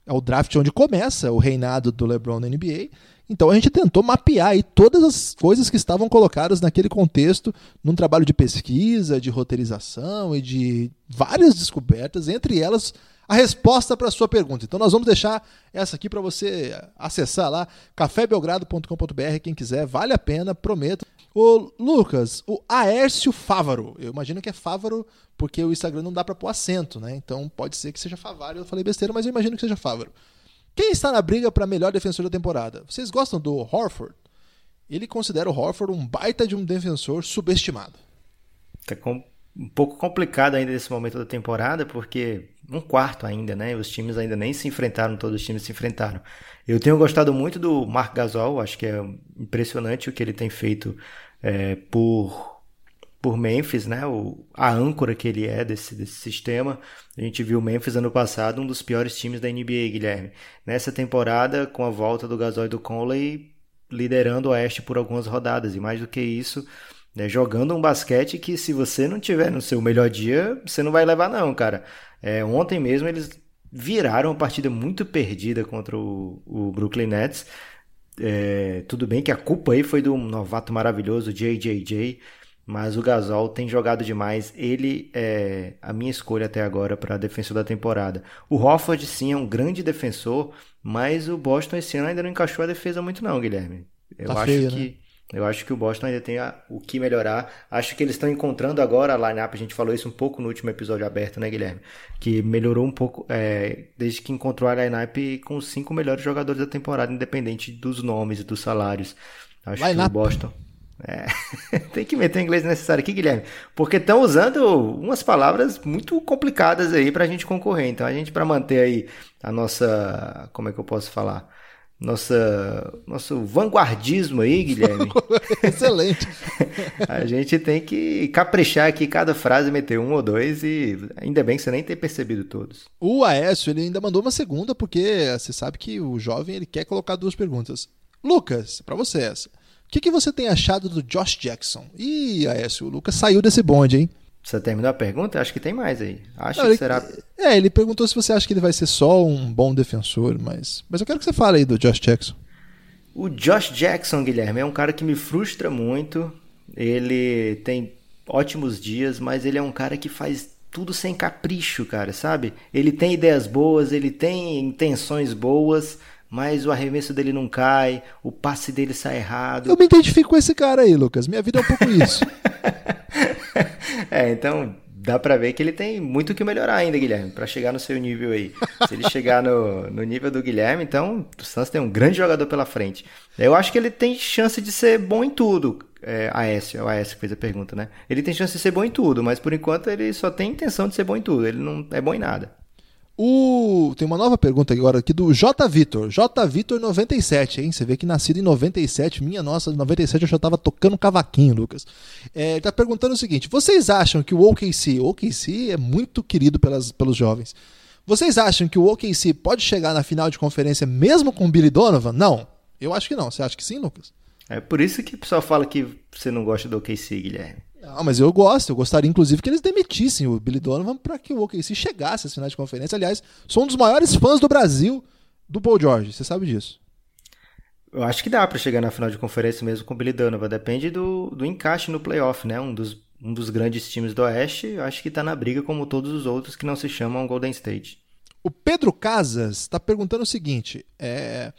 é o draft onde começa o reinado do LeBron na NBA. Então a gente tentou mapear aí todas as coisas que estavam colocadas naquele contexto, num trabalho de pesquisa, de roteirização e de várias descobertas, entre elas a resposta para a sua pergunta. Então nós vamos deixar essa aqui para você acessar lá, cafébelgrado.com.br, quem quiser, vale a pena, prometo. O Lucas, o Aércio Fávaro, eu imagino que é Fávaro porque o Instagram não dá para pôr acento, né? Então pode ser que seja Favaro, eu falei besteira, mas eu imagino que seja Fávaro. Quem está na briga para melhor defensor da temporada? Vocês gostam do Horford? Ele considera o Horford um baita de um defensor subestimado. Tá com um pouco complicado ainda nesse momento da temporada, porque um quarto ainda, né? Os times ainda nem se enfrentaram, todos os times se enfrentaram. Eu tenho gostado muito do Mark Gasol, acho que é impressionante o que ele tem feito é, por por Memphis, né? O, a âncora que ele é desse, desse sistema. A gente viu o Memphis ano passado, um dos piores times da NBA, Guilherme. Nessa temporada, com a volta do Gasol e do Conley, liderando o Oeste por algumas rodadas. E mais do que isso, né, jogando um basquete que se você não tiver no seu melhor dia, você não vai levar não, cara. É, ontem mesmo eles viraram uma partida muito perdida contra o, o Brooklyn Nets. É, tudo bem que a culpa aí foi do novato maravilhoso JJJ, mas o Gasol tem jogado demais. Ele é a minha escolha até agora para defensor da temporada. O Hofford sim é um grande defensor, mas o Boston esse ano ainda não encaixou a defesa muito não, Guilherme. Eu tá acho feio, que né? Eu acho que o Boston ainda tem a, o que melhorar. Acho que eles estão encontrando agora a lineup. A gente falou isso um pouco no último episódio aberto, né, Guilherme? Que melhorou um pouco é, desde que encontrou a lineup com os cinco melhores jogadores da temporada, independente dos nomes e dos salários. Acho que o Boston. É, tem que meter o inglês necessário aqui, Guilherme, porque estão usando umas palavras muito complicadas aí para a gente concorrer. Então, a gente, para manter aí a nossa. Como é que eu posso falar? Nossa, nosso vanguardismo aí, Guilherme. Excelente. a gente tem que caprichar aqui cada frase, meter um ou dois e ainda bem que você nem tem percebido todos. O Aécio, ele ainda mandou uma segunda porque você sabe que o jovem ele quer colocar duas perguntas. Lucas, para você essa. O que, que você tem achado do Josh Jackson? Ih, Aécio, o Lucas saiu desse bonde, hein? Você terminou a pergunta? Acho que tem mais aí. Acho Não, que ele, será. É, ele perguntou se você acha que ele vai ser só um bom defensor, mas, mas eu quero que você fale aí do Josh Jackson. O Josh Jackson, Guilherme, é um cara que me frustra muito. Ele tem ótimos dias, mas ele é um cara que faz tudo sem capricho, cara, sabe? Ele tem ideias boas, ele tem intenções boas, mas o arremesso dele não cai, o passe dele sai errado. Eu me identifico com esse cara aí, Lucas. Minha vida é um pouco isso. é, então dá pra ver que ele tem muito que melhorar ainda, Guilherme, para chegar no seu nível aí. Se ele chegar no, no nível do Guilherme, então o Santos tem um grande jogador pela frente. Eu acho que ele tem chance de ser bom em tudo. É, Aécio, é o Aécio que fez a pergunta, né? Ele tem chance de ser bom em tudo, mas por enquanto ele só tem intenção de ser bom em tudo. Ele não é bom em nada. O... Tem uma nova pergunta agora aqui do J. Vitor. J. Vitor 97, hein? Você vê que nascido em 97. Minha nossa, 97 eu já tava tocando cavaquinho, Lucas. É, ele tá perguntando o seguinte: vocês acham que o OKC, o OKC é muito querido pelas, pelos jovens. Vocês acham que o OKC pode chegar na final de conferência mesmo com o Billy Donovan? Não. Eu acho que não. Você acha que sim, Lucas? É por isso que o pessoal fala que você não gosta do OKC, Guilherme. Não, mas eu gosto. Eu gostaria, inclusive, que eles demitissem o Billy Donovan para que o OKC chegasse às finais de conferência. Aliás, sou um dos maiores fãs do Brasil do Paul George. Você sabe disso. Eu acho que dá para chegar na final de conferência mesmo com o Billy Donovan. Depende do, do encaixe no playoff, né? Um dos, um dos grandes times do Oeste, eu acho que tá na briga como todos os outros que não se chamam Golden State. O Pedro Casas está perguntando o seguinte: é,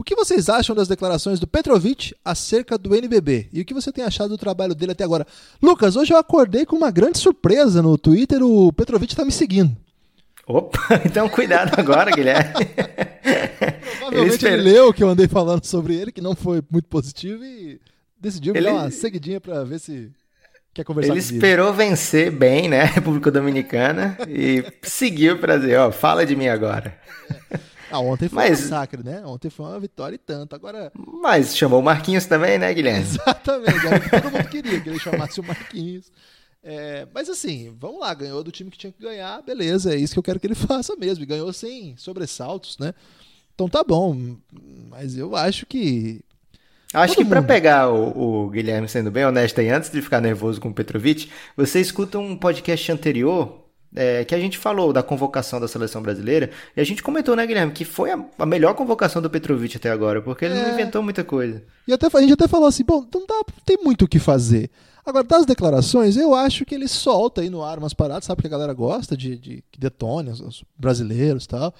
o que vocês acham das declarações do Petrovic acerca do NBB? E o que você tem achado do trabalho dele até agora? Lucas, hoje eu acordei com uma grande surpresa no Twitter, o Petrovic está me seguindo. Opa, então cuidado agora, Guilherme. Provavelmente ele, ele leu o que eu andei falando sobre ele, que não foi muito positivo, e decidiu me ele... dar uma seguidinha para ver se quer conversar Ele esperou vencer bem, né, República Dominicana, e seguiu para dizer, ó, fala de mim agora. Ah, ontem foi Mas... um massacre, né? Ontem foi uma vitória e tanto. Agora. Mas chamou o Marquinhos também, né, Guilherme? Exatamente. Era que todo mundo queria que ele chamasse o Marquinhos. É, mas assim, vamos lá, ganhou do time que tinha que ganhar, beleza, é isso que eu quero que ele faça mesmo. E ganhou sem sobressaltos, né? Então tá bom. Mas eu acho que Acho Todo que para pegar o, o, Guilherme sendo bem honesto aí, antes de ficar nervoso com o Petrovic, você escuta um podcast anterior é, que a gente falou da convocação da seleção brasileira e a gente comentou, né, Guilherme, que foi a, a melhor convocação do Petrovic até agora, porque ele é... não inventou muita coisa. E até, a gente até falou assim, bom, não dá, tem muito o que fazer. Agora, das declarações, eu acho que ele solta aí no ar umas paradas, sabe que a galera gosta de, de que detone os, os brasileiros e tal.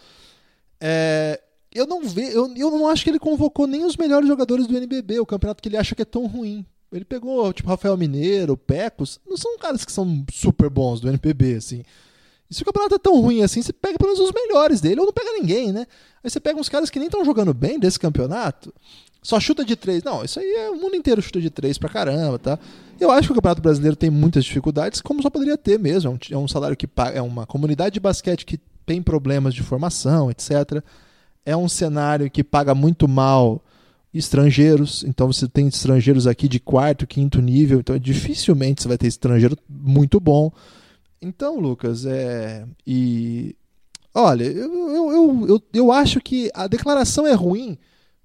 É, eu não ve, eu, eu não acho que ele convocou nem os melhores jogadores do NBB, o campeonato que ele acha que é tão ruim. Ele pegou, tipo, Rafael Mineiro, Pecos, não são caras que são super bons do NBB, assim. E se o campeonato é tão ruim assim, você pega pelo menos os melhores dele, ou não pega ninguém, né? Aí você pega uns caras que nem estão jogando bem desse campeonato, só chuta de três. Não, isso aí é o mundo inteiro chuta de três pra caramba, tá? Eu acho que o Campeonato Brasileiro tem muitas dificuldades, como só poderia ter mesmo. É um, é salário que paga, é uma comunidade de basquete que tem problemas de formação, etc é um cenário que paga muito mal estrangeiros, então você tem estrangeiros aqui de quarto, quinto nível, então dificilmente você vai ter estrangeiro muito bom. Então, Lucas, é. E. Olha, eu, eu, eu, eu, acho que a declaração é ruim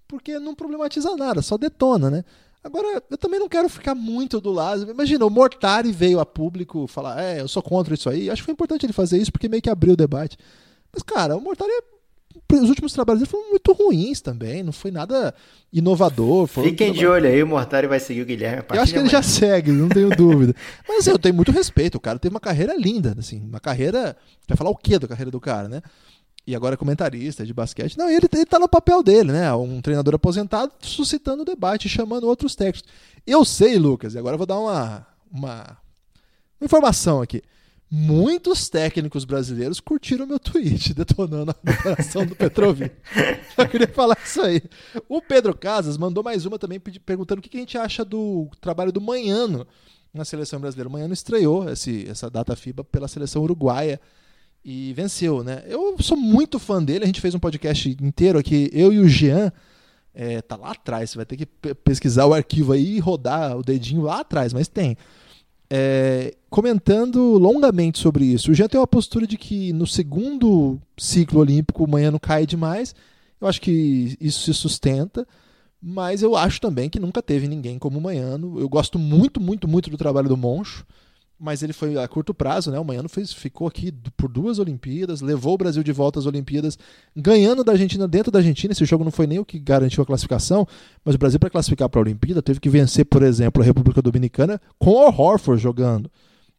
porque não problematiza nada, só detona, né? Agora, eu também não quero ficar muito do lado. Imagina, o Mortari veio a público falar, é, eu sou contra isso aí. Acho que foi importante ele fazer isso porque meio que abriu o debate. Mas, cara, o Mortari é os últimos trabalhos dele foram muito ruins também, não foi nada inovador. Fiquem de olho aí, o Mortari vai seguir o Guilherme. Eu acho que ele já segue, não tenho dúvida. Mas assim, eu tenho muito respeito, o cara teve uma carreira linda, assim, uma carreira. Vai falar o quê da carreira do cara, né? E agora é comentarista de basquete. Não, ele, ele tá no papel dele, né? Um treinador aposentado suscitando debate, chamando outros técnicos. Eu sei, Lucas, e agora eu vou dar uma, uma informação aqui. Muitos técnicos brasileiros curtiram meu tweet detonando a declaração do Petrovic. Eu queria falar isso aí. O Pedro Casas mandou mais uma também perguntando o que a gente acha do trabalho do Manhano na seleção brasileira. O Manhano estreou esse, essa data FIBA pela seleção uruguaia e venceu, né? Eu sou muito fã dele, a gente fez um podcast inteiro aqui, eu e o Jean, é, tá lá atrás, você vai ter que pesquisar o arquivo aí e rodar o dedinho lá atrás, mas tem é, comentando longamente sobre isso. O Jean tem uma postura de que no segundo ciclo olímpico o Manhã não cai demais. Eu acho que isso se sustenta, mas eu acho também que nunca teve ninguém como o Manhano. Eu gosto muito, muito, muito do trabalho do Moncho mas ele foi a curto prazo, né? O Manhano fez, ficou aqui por duas Olimpíadas, levou o Brasil de volta às Olimpíadas, ganhando da Argentina dentro da Argentina. Esse jogo não foi nem o que garantiu a classificação, mas o Brasil, para classificar para a Olimpíada, teve que vencer, por exemplo, a República Dominicana com o Horford jogando.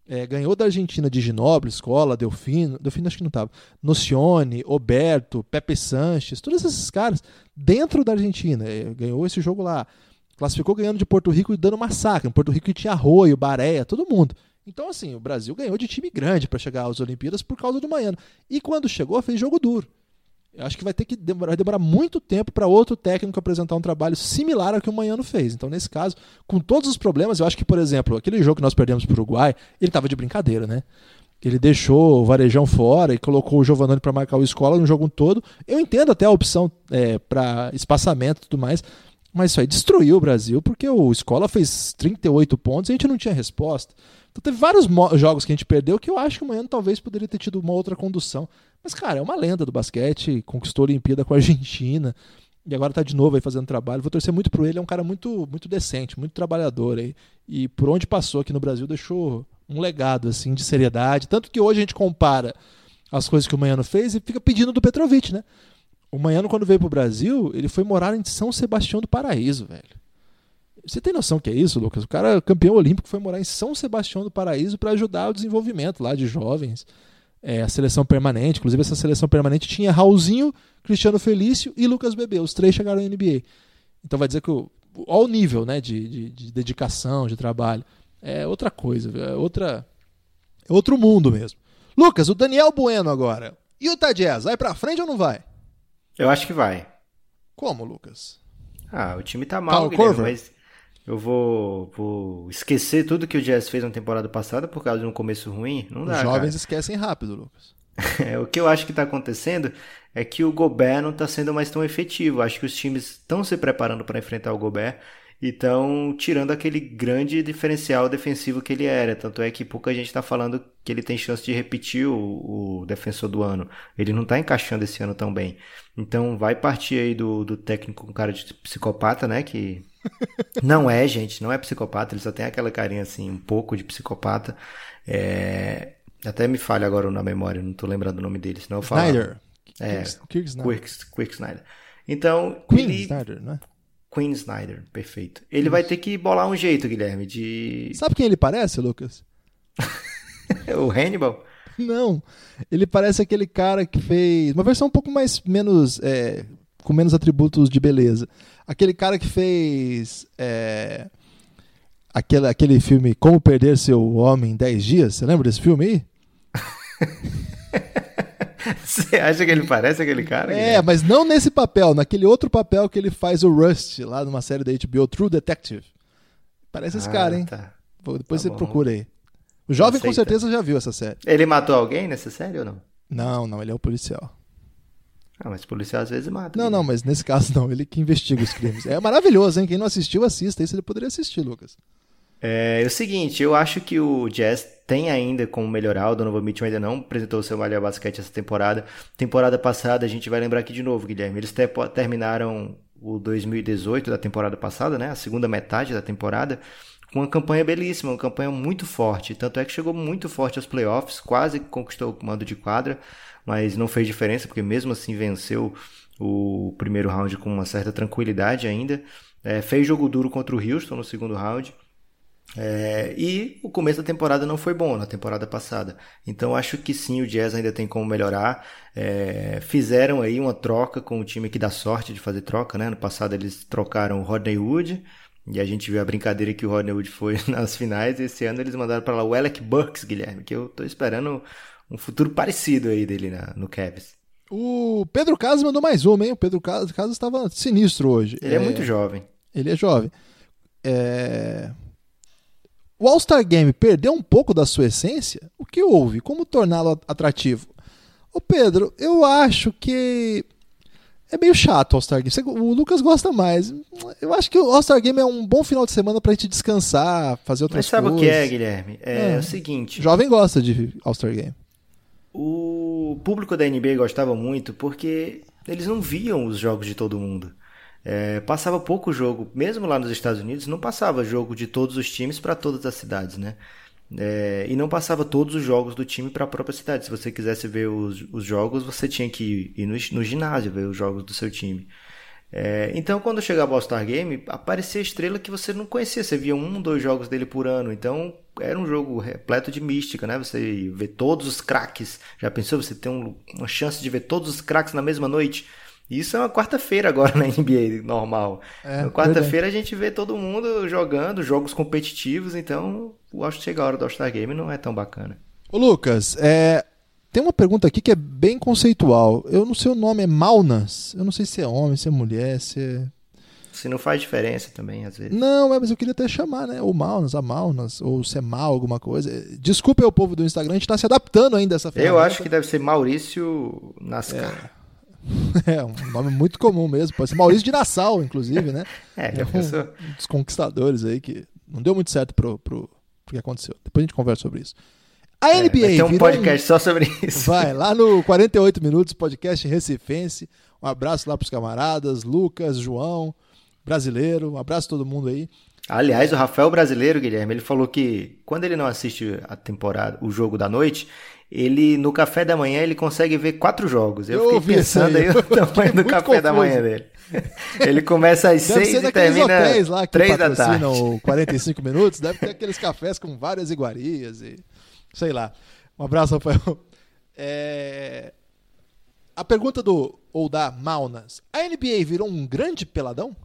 É, ganhou da Argentina de Ginóbili, Escola, Delfino, Delfino acho que não estava, Nocione, Oberto, Pepe Sanches, todos esses caras dentro da Argentina. É, ganhou esse jogo lá. Classificou ganhando de Porto Rico e dando massacre. Em Porto Rico tinha Arroio, Baréia, todo mundo. Então, assim, o Brasil ganhou de time grande para chegar às Olimpíadas por causa do Manhano. E quando chegou, fez jogo duro. Eu acho que vai ter que demorar, demorar muito tempo para outro técnico apresentar um trabalho similar ao que o Manhano fez. Então, nesse caso, com todos os problemas, eu acho que, por exemplo, aquele jogo que nós perdemos para o Uruguai, ele estava de brincadeira, né? ele deixou o Varejão fora e colocou o Giovanni para marcar o Escola no jogo todo. Eu entendo até a opção é, para espaçamento e tudo mais, mas isso aí destruiu o Brasil, porque o Escola fez 38 pontos e a gente não tinha resposta. Então teve vários jogos que a gente perdeu que eu acho que o Manhã talvez poderia ter tido uma outra condução. Mas, cara, é uma lenda do basquete, conquistou a Olimpíada com a Argentina e agora tá de novo aí fazendo trabalho. Vou torcer muito pro ele, é um cara muito, muito decente, muito trabalhador aí. E por onde passou aqui no Brasil deixou um legado assim de seriedade. Tanto que hoje a gente compara as coisas que o Manhano fez e fica pedindo do Petrovic, né? O Manhano, quando veio pro Brasil, ele foi morar em São Sebastião do Paraíso, velho. Você tem noção que é isso, Lucas? O cara, campeão olímpico, foi morar em São Sebastião do Paraíso para ajudar o desenvolvimento lá de jovens. É, a seleção permanente, inclusive essa seleção permanente tinha Raulzinho, Cristiano Felício e Lucas Bebê. Os três chegaram na NBA. Então vai dizer que o, olha o nível né, de, de, de dedicação, de trabalho é outra coisa, é outra é outro mundo mesmo. Lucas, o Daniel Bueno agora. E o Jazz, vai pra frente ou não vai? Eu acho que vai. Como, Lucas? Ah, o time tá mal, Guilherme, mas eu vou, vou esquecer tudo que o Jazz fez na temporada passada por causa de um começo ruim. Não dá, Os jovens cara. esquecem rápido, Lucas. É, o que eu acho que está acontecendo é que o Gobert não está sendo mais tão efetivo. Acho que os times estão se preparando para enfrentar o Gobert e estão tirando aquele grande diferencial defensivo que ele era. Tanto é que pouca gente está falando que ele tem chance de repetir o, o defensor do ano. Ele não está encaixando esse ano tão bem. Então vai partir aí do, do técnico com cara de psicopata, né? Que não é, gente, não é psicopata. Ele só tem aquela carinha assim, um pouco de psicopata. É... Até me falha agora na memória, não estou lembrando o nome dele, senão eu falo. Snyder. É, Kirk Snyder. Quick, Quick Snyder. Então, Queen ele... Snyder, né? Queen Snyder, perfeito. Ele vai ter que bolar um jeito, Guilherme, de. Sabe quem ele parece, Lucas? o Hannibal? Não. Ele parece aquele cara que fez. Uma versão um pouco mais. menos. É, com menos atributos de beleza. Aquele cara que fez. É, aquele, aquele filme Como Perder Seu Homem em 10 Dias. Você lembra desse filme aí? Você acha que ele parece aquele cara? É, mas não nesse papel, naquele outro papel que ele faz o Rust, lá numa série da HBO, True Detective. Parece esse Ah, cara, hein? tá. Pô, Depois Tá você bom. procura aí. O jovem com certeza já viu essa série. Ele matou alguém nessa série ou não? Não, não, ele é o policial. Ah, mas policial às vezes mata. Não, não, mas nesse caso não, ele que investiga os crimes. É maravilhoso, hein? Quem não assistiu, assista. Isso ele poderia assistir, Lucas. É, é o seguinte, eu acho que o Jazz tem ainda como melhorar. O Donovan Mitchell ainda não apresentou o seu melhor basquete essa temporada. Temporada passada, a gente vai lembrar aqui de novo, Guilherme. Eles te- terminaram o 2018 da temporada passada, né? A segunda metade da temporada, com uma campanha belíssima, uma campanha muito forte. Tanto é que chegou muito forte aos playoffs, quase conquistou o comando de quadra, mas não fez diferença, porque mesmo assim venceu o primeiro round com uma certa tranquilidade ainda. É, fez jogo duro contra o Houston no segundo round. É, e o começo da temporada não foi bom na temporada passada. Então acho que sim, o Jazz ainda tem como melhorar. É, fizeram aí uma troca com o time que dá sorte de fazer troca, né? No passado eles trocaram o Rodney Wood. E a gente viu a brincadeira que o Rodney Wood foi nas finais. Esse ano eles mandaram para lá o Alec Burks, Guilherme, que eu tô esperando um futuro parecido aí dele na, no Cavs. O Pedro Casas mandou mais uma, hein? O Pedro Casas estava sinistro hoje. Ele é, muito jovem. Ele é jovem. É, O All-Star Game perdeu um pouco da sua essência? O que houve? Como torná-lo atrativo? Ô Pedro, eu acho que é meio chato o All-Star Game. O Lucas gosta mais. Eu acho que o All-Star Game é um bom final de semana pra gente descansar, fazer outras Mas sabe coisas. o que é, Guilherme? É, É. o seguinte. Jovem gosta de All-Star Game. O público da NBA gostava muito porque eles não viam os jogos de todo mundo. É, passava pouco jogo, mesmo lá nos Estados Unidos, não passava jogo de todos os times para todas as cidades, né? É, e não passava todos os jogos do time para a própria cidade. Se você quisesse ver os, os jogos, você tinha que ir no, no ginásio ver os jogos do seu time. É, então, quando chegava o All-Star Game, aparecia estrela que você não conhecia. Você via um, dois jogos dele por ano. Então, era um jogo repleto de mística, né? Você vê todos os craques. Já pensou? Você tem um- uma chance de ver todos os craques na mesma noite? Isso é uma quarta-feira agora na NBA normal. É, na quarta-feira a gente vê todo mundo jogando, jogos competitivos. Então, eu acho que chega a hora do All-Star Game não é tão bacana. Ô Lucas, é, tem uma pergunta aqui que é bem conceitual. Eu não sei o nome, é Maunas. Eu não sei se é homem, se é mulher, se é. Se não faz diferença também, às vezes. Não, é, mas eu queria até chamar, né? O Maunas, a Maunas, ou Semal, alguma coisa. Desculpa o povo do Instagram, a gente tá se adaptando ainda a essa ferramenta. Eu acho que deve ser Maurício Nascar. É. é, um nome muito comum mesmo. Pode ser Maurício de Nassau, inclusive, né? É, é um, um dos conquistadores aí que não deu muito certo pro, pro, pro que aconteceu. Depois a gente conversa sobre isso. A NBA. É, tem um podcast um... só sobre isso. Vai lá no 48 Minutos, podcast Recifense. Um abraço lá pros camaradas, Lucas, João, brasileiro. Um abraço a todo mundo aí. Aliás, o Rafael brasileiro, Guilherme, ele falou que quando ele não assiste a temporada, o jogo da noite, ele no café da manhã ele consegue ver quatro jogos. Eu, eu fiquei pensando aí, aí o tamanho do café confuso. da manhã dele. Ele começa às deve seis e termina lá que três da tarde. 45 minutos, deve ter aqueles cafés com várias iguarias e sei lá. Um abraço, Rafael. É... A pergunta do ou da Maunas: a NBA virou um grande peladão?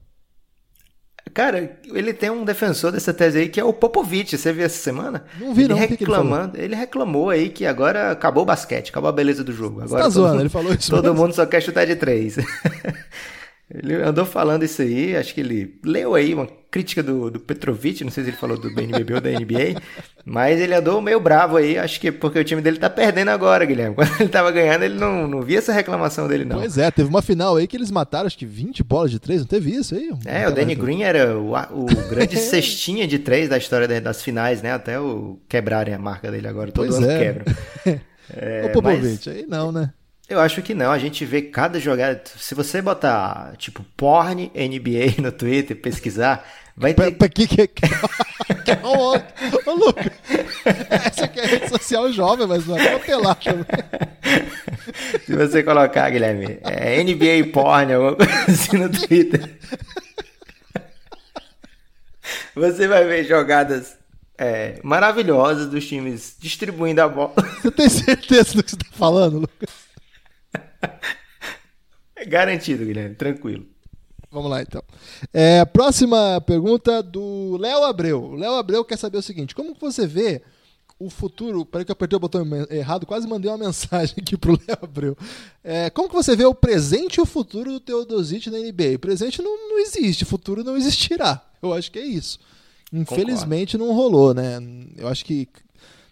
Cara, ele tem um defensor dessa tese aí que é o Popovich. Você viu essa semana? Não vi, ele não. Reclamando, ele, ele, reclamou aí que agora acabou o basquete, acabou a beleza do jogo. Agora Você tá zoando, mundo, ele falou isso. Todo mesmo. mundo só quer chutar de três. ele andou falando isso aí, acho que ele leu aí uma crítica do, do Petrovic, não sei se ele falou do BNBB ou da NBA, mas ele andou meio bravo aí, acho que porque o time dele tá perdendo agora, Guilherme. Quando ele tava ganhando, ele não, não via essa reclamação dele, não. Pois é, teve uma final aí que eles mataram acho que 20 bolas de três, não teve isso aí? É, o Danny Green era o, o grande cestinha de três da história das finais, né? Até o quebrarem a marca dele agora, todo pois ano é. quebra. É, o Popovich, mas... aí não, né? Eu acho que não, a gente vê cada jogada. Se você botar, tipo, porn NBA no Twitter, pesquisar, vai ter. Pra que que. Ô, Lucas, essa aqui é a rede social jovem, mas não é pra também. Se você colocar, Guilherme, é NBA porn, alguma coisa assim no Twitter, você vai ver jogadas é, maravilhosas dos times distribuindo a bola. Você tem certeza do que você tá falando, Lucas? Garantido, Guilherme, tranquilo. Vamos lá, então. É, próxima pergunta do Léo Abreu. Léo Abreu quer saber o seguinte: como você vê o futuro? Peraí que eu apertei o botão errado, quase mandei uma mensagem aqui pro Léo Abreu. É, como que você vê o presente e o futuro do Teodosite na NBA? O presente não, não existe, o futuro não existirá. Eu acho que é isso. Infelizmente Concordo. não rolou, né? Eu acho que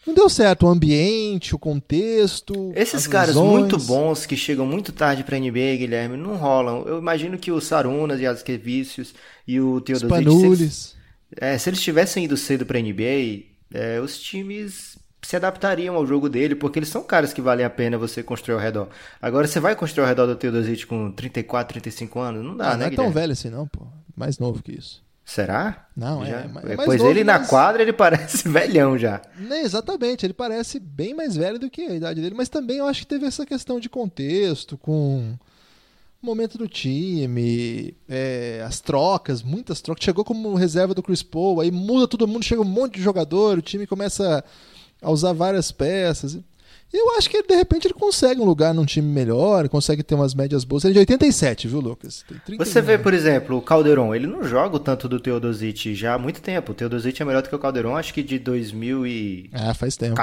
não deu certo o ambiente, o contexto. Esses caras visões. muito bons que chegam muito tarde pra NBA, Guilherme, não rolam. Eu imagino que o Sarunas e as Vícios e o Teodosic. Se, é, se eles tivessem ido cedo pra NBA, é, os times se adaptariam ao jogo dele, porque eles são caras que valem a pena você construir ao redor. Agora, você vai construir ao redor do Teodosic com 34, 35 anos? Não dá, ah, né, Não é Guilherme? tão velho assim não, pô. Mais novo que isso. Será? Não, é. é pois ele na quadra ele parece velhão já. Né, exatamente, ele parece bem mais velho do que a idade dele, mas também eu acho que teve essa questão de contexto com o momento do time, é, as trocas, muitas trocas. Chegou como reserva do Chris Paul, aí muda todo mundo, chega um monte de jogador, o time começa a usar várias peças. Eu acho que de repente ele consegue um lugar num time melhor, consegue ter umas médias boas. Ele é de 87, viu, Lucas? Você vê, por exemplo, o Calderon, ele não joga o tanto do Teodosic já há muito tempo. O Teodosic é melhor do que o Calderon, acho que de 2014 é, faz tempo.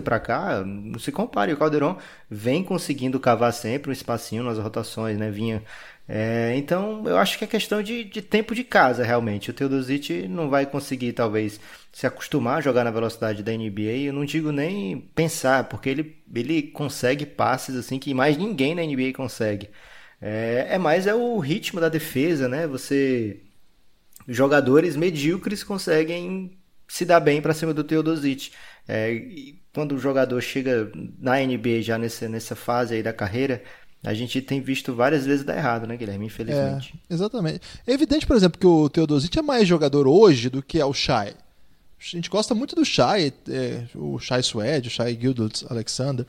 para cá, não se compare. O Calderon vem conseguindo cavar sempre um espacinho nas rotações, né? Vinha é, então, eu acho que é questão de, de tempo de casa, realmente. O Teodosic não vai conseguir, talvez, se acostumar a jogar na velocidade da NBA. Eu não digo nem pensar, porque ele, ele consegue passes assim que mais ninguém na NBA consegue. É, é mais é o ritmo da defesa, né? Você jogadores medíocres conseguem se dar bem para cima do Teodosic. É, quando o jogador chega na NBA já nessa, nessa fase aí da carreira, a gente tem visto várias vezes dar errado, né, Guilherme? Infelizmente. É, exatamente. É evidente, por exemplo, que o Teodosic é mais jogador hoje do que é o Shai. A gente gosta muito do Shai, é, o Shai Suede, o Shai Gildas Alexander.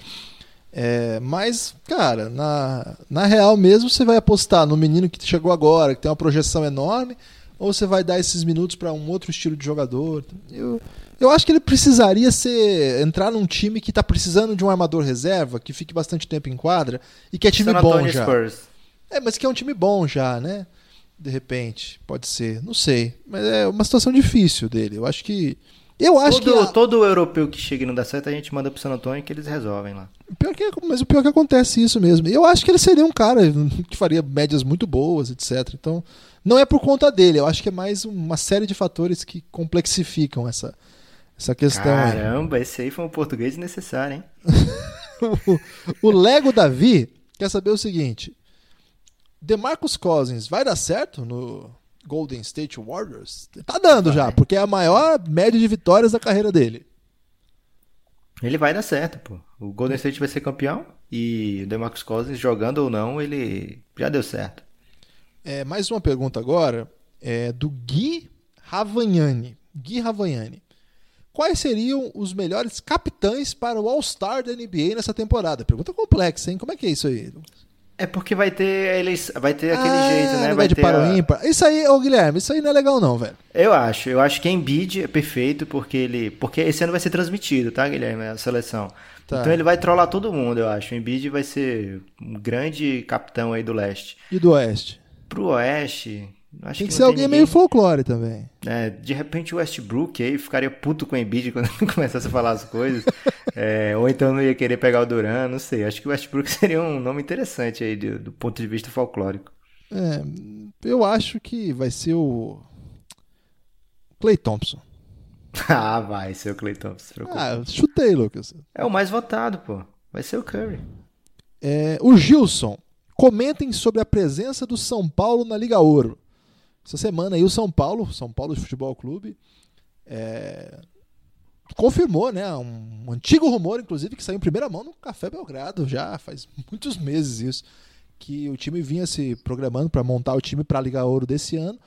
É, mas, cara, na, na real mesmo, você vai apostar no menino que chegou agora, que tem uma projeção enorme, ou você vai dar esses minutos para um outro estilo de jogador? Eu, eu acho que ele precisaria ser entrar num time que está precisando de um armador reserva, que fique bastante tempo em quadra e que é time San bom já. Spurs. É, mas que é um time bom já, né? De repente, pode ser, não sei. Mas é uma situação difícil dele. Eu acho que Eu acho todo, que. A... Todo europeu que chega e não dá certo, a gente manda pro San Antônio que eles resolvem lá. Pior que, mas o pior é que acontece isso mesmo. Eu acho que ele seria um cara que faria médias muito boas, etc. Então, não é por conta dele. Eu acho que é mais uma série de fatores que complexificam essa, essa questão. Caramba, aí. esse aí foi um português necessário, hein? o, o Lego Davi quer saber o seguinte: DeMarcus Cousins vai dar certo no Golden State Warriors? Tá dando já, porque é a maior média de vitórias da carreira dele. Ele vai dar certo, pô. O Golden State vai ser campeão e o DeMarcus Cousins, jogando ou não, ele já deu certo. É, mais uma pergunta agora é do Gui Ravagnani. Gui Ravagnani. Quais seriam os melhores capitães para o All-Star da NBA nessa temporada? Pergunta complexa, hein? Como é que é isso aí? É porque vai ter eles, vai ter aquele ah, jeito, né? Vai de ter para o ímpar. Isso aí, ô Guilherme, isso aí não é legal não, velho. Eu acho, eu acho que Embiid é perfeito porque ele, porque esse ano vai ser transmitido, tá, Guilherme, a seleção. Tá. Então ele vai trollar todo mundo, eu acho. O Embiid vai ser um grande capitão aí do leste. E do oeste? Pro oeste, Acho tem que, que ser alguém ninguém... meio folclore também. É, de repente o Westbrook aí ficaria puto com o Embiid quando começasse a falar as coisas. é, ou então não ia querer pegar o Duran, não sei. Acho que o Westbrook seria um nome interessante aí do, do ponto de vista folclórico. É, eu acho que vai ser o Clay Thompson. ah, vai ser o Clay Thompson. Ah, chutei, Lucas. É o mais votado, pô. Vai ser o Curry. É, o Gilson. Comentem sobre a presença do São Paulo na Liga Ouro. Essa semana aí o São Paulo, São Paulo de Futebol Clube, é, confirmou, né, um, um, antigo rumor, inclusive, que saiu em primeira mão no Café Belgrado, já faz muitos meses isso, que o time vinha se programando para montar o time para a Liga Ouro desse ano.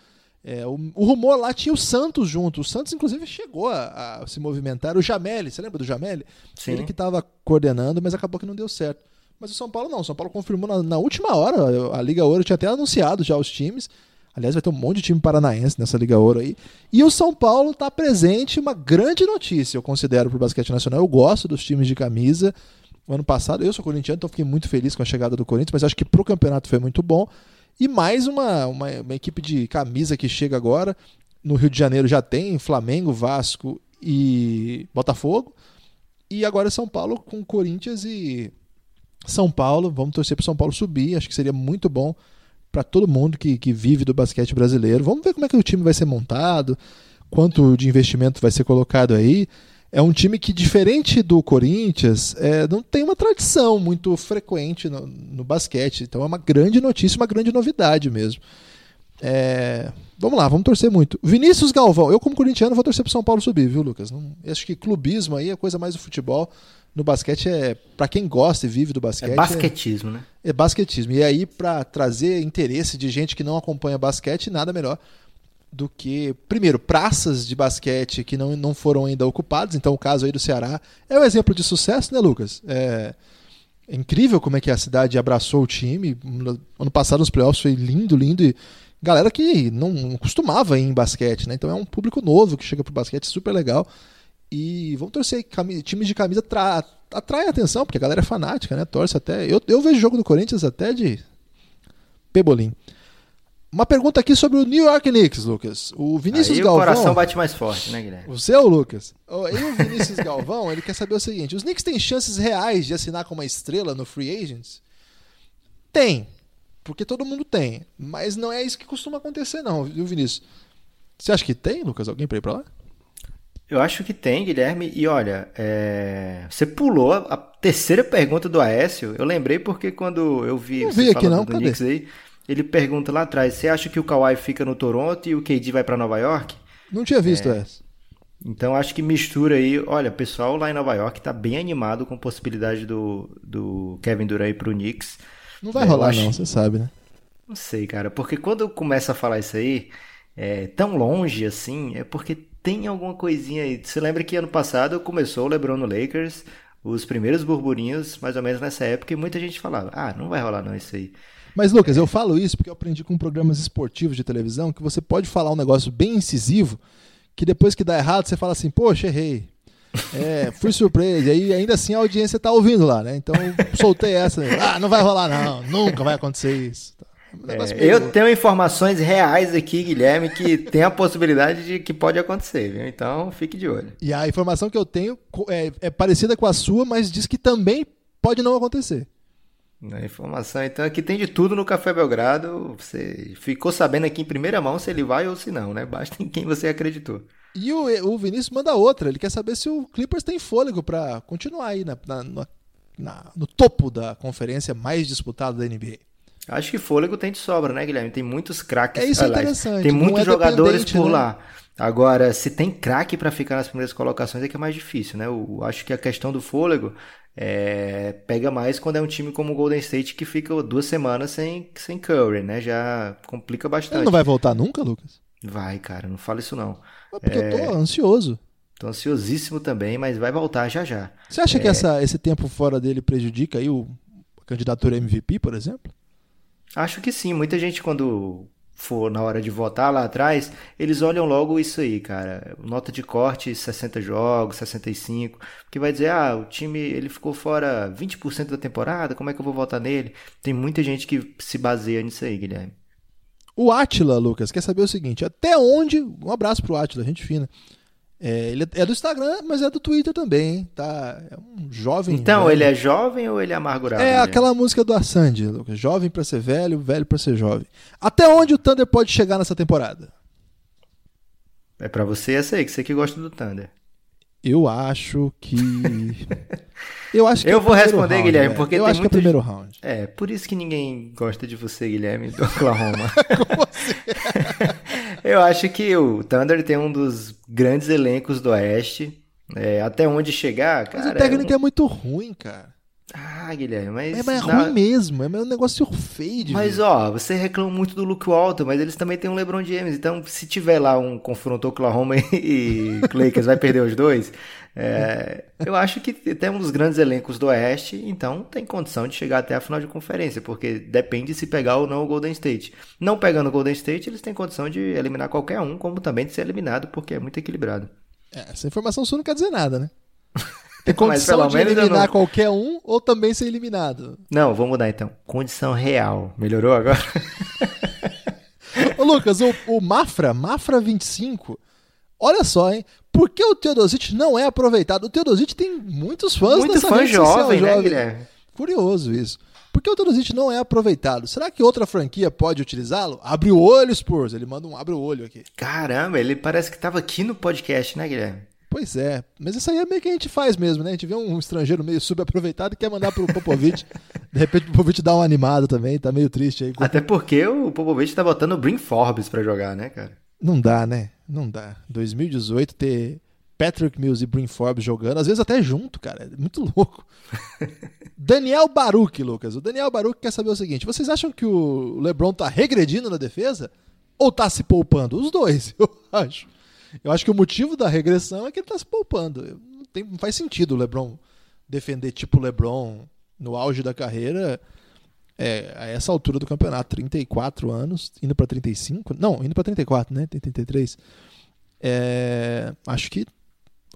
É, o, o, rumor lá tinha o Santos junto. O Santos, inclusive, chegou a, a se movimentar. O Jameli, você lembra do Jameli? Sim. Ele que estava coordenando, mas acabou que não deu certo. Mas o São Paulo não. O São Paulo confirmou na, na última hora. A Liga Ouro tinha até anunciado já os times. Aliás, vai ter um monte de time paranaense nessa Liga Ouro aí. E o São Paulo está presente, uma grande notícia, eu considero, para o basquete nacional. Eu gosto dos times de camisa. O ano passado, eu sou corintiano, então fiquei muito feliz com a chegada do Corinthians, mas acho que para o campeonato foi muito bom. E mais uma, uma, uma, equipe de camisa que chega agora. No Rio de Janeiro já tem Flamengo, Vasco e Botafogo. E agora São Paulo com Corinthians e São Paulo. Vamos torcer para São Paulo subir. Acho que seria muito bom para todo mundo que, que vive do basquete brasileiro. Vamos ver como é que o time vai ser montado, quanto de investimento vai ser colocado aí. É um time que, diferente do Corinthians, é, não tem uma tradição muito frequente no, no, basquete. Então é uma grande notícia, uma grande novidade mesmo. É, vamos lá, vamos torcer muito. Vinícius Galvão, eu como corintiano vou torcer pro São Paulo subir, viu, Lucas? Não, acho que clubismo aí é coisa mais do futebol no basquete é para quem gosta e vive do basquete. É basquetismo, é, né? É basquetismo. E aí para trazer interesse de gente que não acompanha basquete, nada melhor do que, primeiro, praças de basquete que não, não foram ainda ocupadas. Então, o caso aí do Ceará é um exemplo de sucesso, né, Lucas? É, é incrível como é que a cidade abraçou o time. Ano passado, nos playoffs, foi lindo, lindo. E galera que não costumava ir em basquete, né? Então, é um público novo que chega pro basquete, super legal. E vamos torcer times de camisa tra atrai atenção, porque a galera é fanática, né? Torce até. Eu, eu vejo jogo do Corinthians até de pebolim. Uma pergunta aqui sobre o New York Knicks, Lucas. O Vinícius Aí Galvão. O coração bate mais forte, né, Guilherme? O seu, Lucas. E o Vinícius Galvão, ele quer saber o seguinte: os Knicks têm chances reais de assinar com uma estrela no Free Agents? Tem. Porque todo mundo tem. Mas não é isso que costuma acontecer, não, viu, Vinícius? Você acha que tem, Lucas? Alguém pra ir pra lá? Eu acho que tem, Guilherme. E olha, é... você pulou a terceira pergunta do Aécio. Eu lembrei porque quando eu vi, não vi aqui não, do Knicks aí, ele pergunta lá atrás: você acha que o Kawhi fica no Toronto e o KD vai para Nova York? Não tinha visto é... essa. Então acho que mistura aí. Olha, pessoal lá em Nova York tá bem animado com a possibilidade do, do Kevin Durant ir pro Knicks. Não vai é, rolar, acho... não, você sabe, né? Não sei, cara. Porque quando começa a falar isso aí, é, tão longe assim, é porque tem alguma coisinha aí. Você lembra que ano passado começou o LeBron no Lakers, os primeiros burburinhos, mais ou menos nessa época, e muita gente falava: ah, não vai rolar não isso aí. Mas, Lucas, eu falo isso porque eu aprendi com programas esportivos de televisão que você pode falar um negócio bem incisivo, que depois que dá errado, você fala assim, poxa, errei. É, fui surpreso. E ainda assim, a audiência tá ouvindo lá, né? Então, soltei essa. Ah, não vai rolar, não. Nunca vai acontecer isso. É, eu tenho informações reais aqui, Guilherme, que tem a possibilidade de que pode acontecer, viu? Então fique de olho. E a informação que eu tenho é, é parecida com a sua, mas diz que também pode não acontecer. A informação, então, aqui tem de tudo no Café Belgrado. Você ficou sabendo aqui em primeira mão se ele vai ou se não, né? Basta em quem você acreditou. E o, o Vinícius manda outra. Ele quer saber se o Clippers tem fôlego para continuar aí na, na, na, no topo da conferência mais disputada da NBA. Acho que fôlego tem de sobra, né, Guilherme? Tem muitos craques. É isso aliás, interessante. Tem muitos é jogadores por né? lá. Agora, se tem craque para ficar nas primeiras colocações é que é mais difícil, né? Eu acho que a questão do fôlego é, pega mais quando é um time como o Golden State que fica duas semanas sem, sem Curry, né? Já complica bastante. Ele não vai voltar nunca, Lucas? Vai, cara, não fala isso não. É porque é... eu tô é, ansioso. Tô ansiosíssimo também, mas vai voltar já já. Você acha é... que essa, esse tempo fora dele prejudica aí o a candidatura MVP, por exemplo? Acho que sim. Muita gente, quando for na hora de votar lá atrás, eles olham logo isso aí, cara. Nota de corte 60 jogos, 65, que vai dizer: "Ah, o time ele ficou fora 20% da temporada, como é que eu vou votar nele?". Tem muita gente que se baseia nisso aí, Guilherme. O Atila, Lucas, quer saber o seguinte: até onde. Um abraço pro Atila, gente fina. É, ele é do Instagram, mas é do Twitter também, hein? Tá, é um jovem. Então, velho. ele é jovem ou ele é amargurado? É mesmo? aquela música do Assange, Lucas. Jovem para ser velho, velho para ser jovem. Até onde o Thunder pode chegar nessa temporada? É para você essa aí, que você que gosta do Thunder. Eu acho que. Eu acho que Eu é vou responder, round, Guilherme, porque eu tem acho muito... que é o primeiro round. É, por isso que ninguém gosta de você, Guilherme, do Oklahoma. Como assim? eu acho que o Thunder tem um dos grandes elencos do Oeste. É, até onde chegar, cara. Mas o técnico é, um... é muito ruim, cara. Ah, Guilherme, mas. É, mas é ruim mesmo, é um negócio feio. Mas, ver. ó, você reclama muito do Luke Walton, mas eles também têm um LeBron James. Então, se tiver lá um confronto Oklahoma e Lakers, vai perder os dois. É, eu acho que tem um dos grandes elencos do Oeste, então tem condição de chegar até a final de conferência, porque depende se pegar ou não o Golden State. Não pegando o Golden State, eles têm condição de eliminar qualquer um, como também de ser eliminado, porque é muito equilibrado. É, essa informação sua não quer dizer nada, né? Tem condição de eliminar não... qualquer um ou também ser eliminado? Não, vou mudar então. Condição real. Melhorou agora? Ô Lucas, o, o Mafra, Mafra 25, olha só, hein? Por que o Teodosic não é aproveitado? O Teodosic tem muitos fãs Muito nessa fã rede jovem, social, né. Guilherme? Curioso isso. Por que o Teodosic não é aproveitado? Será que outra franquia pode utilizá-lo? Abre o olho, Spurs. Ele manda um abre o olho aqui. Caramba, ele parece que estava aqui no podcast, né, Guilherme? Pois é, mas isso aí é meio que a gente faz mesmo, né? A gente vê um estrangeiro meio subaproveitado e quer mandar pro Popovic. De repente o Popovic dá uma animada também, tá meio triste aí. Até porque o Popovic tá botando o Brin Forbes pra jogar, né, cara? Não dá, né? Não dá. 2018 ter Patrick Mills e Brin Forbes jogando, às vezes até junto, cara. É muito louco. Daniel Baruch, Lucas. O Daniel Baruch quer saber o seguinte: vocês acham que o LeBron tá regredindo na defesa? Ou tá se poupando? Os dois, eu acho. Eu acho que o motivo da regressão é que ele está se poupando. Não, tem, não faz sentido o LeBron defender tipo LeBron no auge da carreira é, a essa altura do campeonato, 34 anos, indo para 35, não, indo para 34, né? Tem 33. É, acho que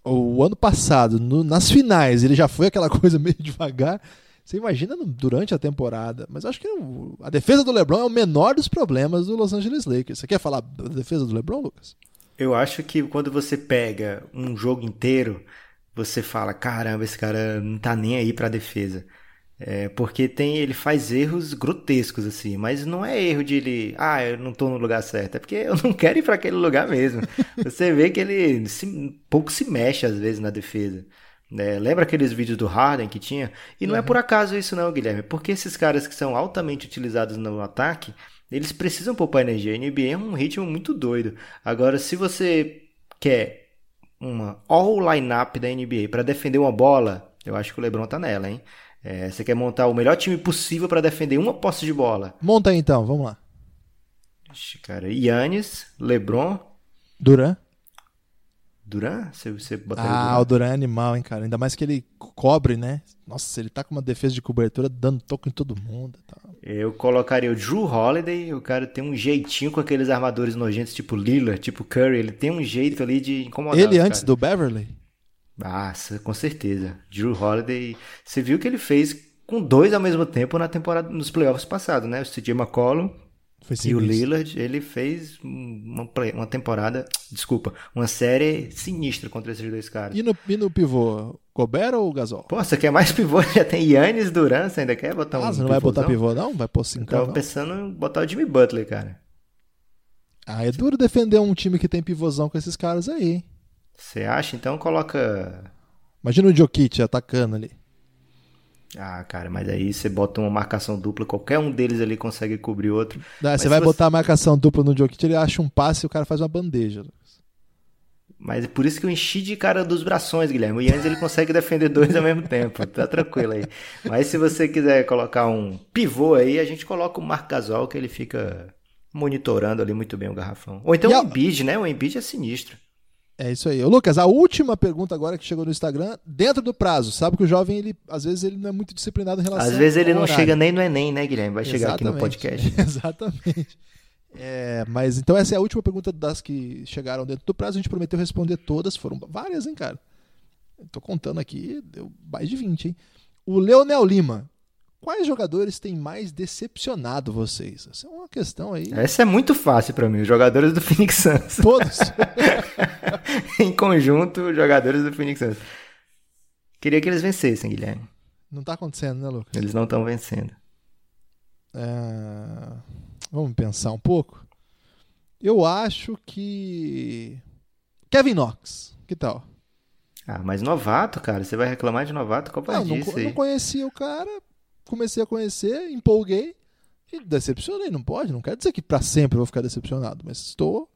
o ano passado, no, nas finais, ele já foi aquela coisa meio devagar. Você imagina durante a temporada, mas acho que a defesa do LeBron é o menor dos problemas do Los Angeles Lakers. Você quer falar da defesa do LeBron, Lucas? Eu acho que quando você pega um jogo inteiro, você fala, caramba, esse cara não tá nem aí pra defesa. É, porque tem, ele faz erros grotescos, assim, mas não é erro de ele, ah, eu não tô no lugar certo, é porque eu não quero ir para aquele lugar mesmo. Você vê que ele se, pouco se mexe às vezes na defesa. É, lembra aqueles vídeos do Harden que tinha? E não é uhum. é por acaso isso não, Guilherme, porque esses caras que são altamente utilizados no ataque, eles precisam poupar energia. A NBA é um ritmo muito doido. Agora, se você quer uma all lineup da NBA para defender uma bola, eu acho que o LeBron tá nela, hein? É, você quer montar o melhor time possível para defender uma posse de bola? Monta aí então, vamos lá. Ixi, cara, Yannis, LeBron, Duran. Duran? Você, você ah, o Duran é animal, hein, cara. Ainda mais que ele cobre, né? Nossa, ele tá com uma defesa de cobertura dando toco em todo mundo. Tá. Eu colocaria o Drew Holiday. O cara tem um jeitinho com aqueles armadores nojentos, tipo Lillard, tipo Curry. Ele tem um jeito ali de incomodar. Ele antes do Beverly? Nossa, com certeza. Drew Holiday. Você viu o que ele fez com dois ao mesmo tempo na temporada, nos playoffs passados, né? O CJ McCollum Foi E o. Lillard, ele fez uma, uma temporada, desculpa, uma série sinistra contra esses dois caras. E no, e no pivô, Gobert ou Gasol? Pô, você quer mais pivô? Já tem Yannis Duran, você ainda quer botar um ah, você não vai botar pivôzão? pivô, não? Vai pôr Eu cinco, tava não? pensando em botar o Jimmy Butler, cara. Ah, é duro defender um time que tem pivôzão com esses caras aí, hein? Você acha? Então coloca. Imagina o Jokic atacando ali. Ah, cara, mas aí você bota uma marcação dupla, qualquer um deles ali consegue cobrir outro. Mas você vai se botar a marcação dupla no Jokic, ele acha um passe e o cara faz uma bandeja. Mas é por isso que eu enchi de cara dos brações, Guilherme. O Yannis ele consegue defender dois ao mesmo tempo. Tá tranquilo aí. Mas se você quiser colocar um pivô aí, a gente coloca o Marc Gasol, que ele fica monitorando ali muito bem o garrafão. Ou então E o a- Embiid, né? O Embiid é sinistro. É isso aí. Ô, Lucas, a última pergunta agora que chegou no Instagram, dentro do prazo. Sabe que o jovem, ele, às vezes, ele não é muito disciplinado em relação Às vezes ele não horário. chega nem no Enem, né, Guilherme? Vai chegar aqui no Exatamente. podcast. Exatamente. É, mas então essa é a última pergunta das que chegaram dentro do prazo. A gente prometeu responder todas. Foram várias, hein, cara? Eu tô contando aqui, deu mais de 20, hein? O Leonel Lima. Quais jogadores têm mais decepcionado vocês? Essa é uma questão aí. Essa é muito fácil pra mim. Os jogadores do Phoenix Suns. Todos. em conjunto, os jogadores do Phoenix Suns. Queria que eles vencessem, Guilherme. Não tá acontecendo, né, Lucas? Eles não estão vencendo. É, Vamos pensar um pouco. Eu acho que. Kevin Knox. Que tal? Ah, mas novato, cara. Você vai reclamar de novato? Qual Não, não, não conhecia o cara, comecei a conhecer, empolguei e decepcionei. Não pode, não quer dizer que pra sempre eu vou ficar decepcionado, mas estou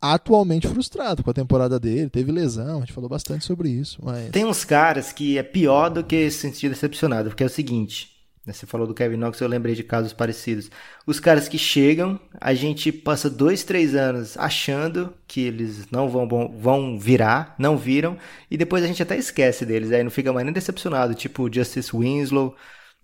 atualmente frustrado com a temporada dele. Teve lesão, a gente falou bastante sobre isso. Mas... Tem uns caras que é pior do que se sentir decepcionado, porque é o seguinte. né, Você falou do Kevin Knox, eu lembrei de casos parecidos. Os caras que chegam, a gente passa dois, três anos achando que eles não vão, vão, virar, não viram, e depois a gente até esquece deles, aí não fica mais nem decepcionado, tipo Justice Winslow,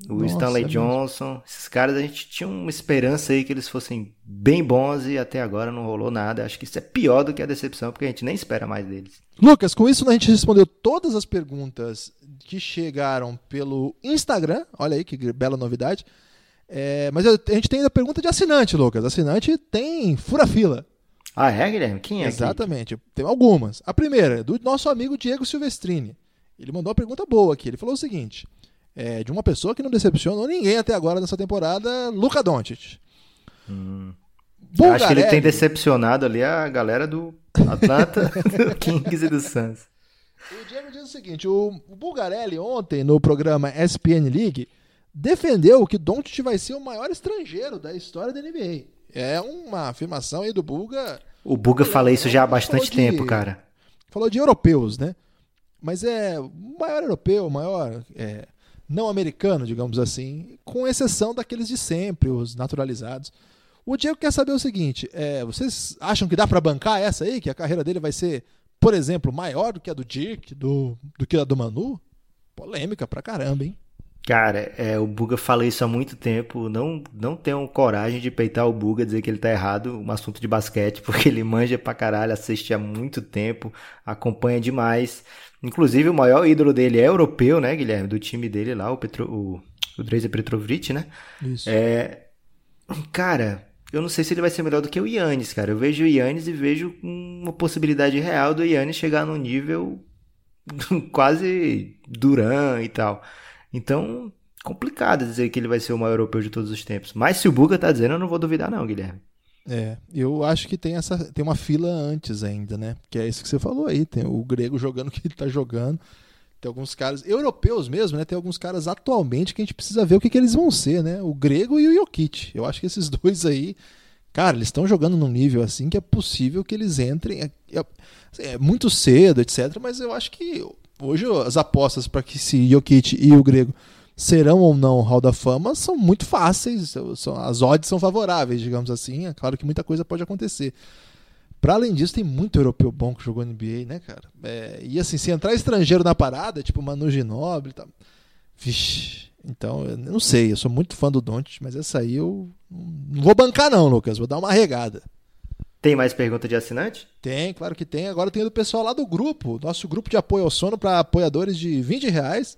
o Nossa, Stanley é mesmo. Johnson. Esses caras a gente tinha uma esperança aí que eles fossem bem bons e até agora não rolou nada. Acho que isso é pior do que a decepção, porque a gente nem espera mais deles. Lucas, com isso a gente respondeu todas as perguntas que chegaram pelo Instagram. Olha aí que bela novidade. É, mas a gente tem ainda pergunta de assinante, Lucas. Assinante tem fura-fila. Ah, é, Guilherme? Quem é? Exatamente. Tem algumas. A primeira, é do nosso amigo Diego Silvestrini. Ele mandou uma pergunta boa aqui. Ele falou o seguinte: é, de uma pessoa que não decepcionou ninguém até agora nessa temporada, Luca Doncic. Eu acho que ele tem decepcionado ali a galera do Atlanta, do Kings e do Suns. O Diego diz o seguinte: o, Bulgarelli, ontem, no programa SPN League, defendeu que Doncic vai ser o maior estrangeiro da história da NBA. É uma afirmação aí do Bulga. O Buga fala isso já há bastante de- tempo, cara. Falou de europeus, né? Mas é o maior europeu, o maior é, não americano, digamos assim, com exceção daqueles de sempre, os naturalizados. O Diego quer saber o seguinte: é, vocês acham que dá pra bancar essa aí? Que a carreira dele vai ser, por exemplo, maior do que a do Dirk, do, do que a do Manu? Polêmica pra caramba, hein? Cara, é, o Buga fala isso há muito tempo. Não, não tenham coragem de peitar o Buga, dizer que ele tá errado, um assunto de basquete, porque ele manja pra caralho, assiste há muito tempo, acompanha demais. Inclusive, o maior ídolo dele é europeu, né, Guilherme? Do time dele lá, o, Petro, o, o Drazen Petrovic, né? Isso. É, cara, eu não sei se ele vai ser melhor do que o Yannis, cara. Eu vejo o Yannis e vejo uma possibilidade real do Yannis chegar num nível quase Duran e tal. Então, complicado dizer que ele vai ser o maior europeu de todos os tempos. Mas se o Buga tá dizendo, eu não vou duvidar não, Guilherme. É, eu acho que tem essa tem uma fila antes ainda, né? Que é isso que você falou aí, tem o grego jogando o que ele tá jogando. Tem alguns caras europeus mesmo, né? Tem alguns caras atualmente que a gente precisa ver o que, que eles vão ser, né? O grego e o Jokic. Eu acho que esses dois aí, cara, eles estão jogando num nível assim que é possível que eles entrem. É, é- é muito cedo, etc. Mas eu acho que hoje as apostas para que se Jokic e o grego serão ou não Hall da Fama são muito fáceis, são, as odds são favoráveis, digamos assim. É claro que muita coisa pode acontecer. Para além disso, tem muito europeu bom que jogou NBA, né, cara? É, e assim, se entrar estrangeiro na parada, tipo Manu Ginóbili e tal. Vixe. Então, eu não sei, eu sou muito fã do Doncic, mas essa aí eu não vou bancar não, Lucas, vou dar uma regada. Tem mais pergunta de assinante? Tem, claro que tem. Agora tem do pessoal lá do grupo, nosso grupo de apoio ao sono para apoiadores de 20 reais.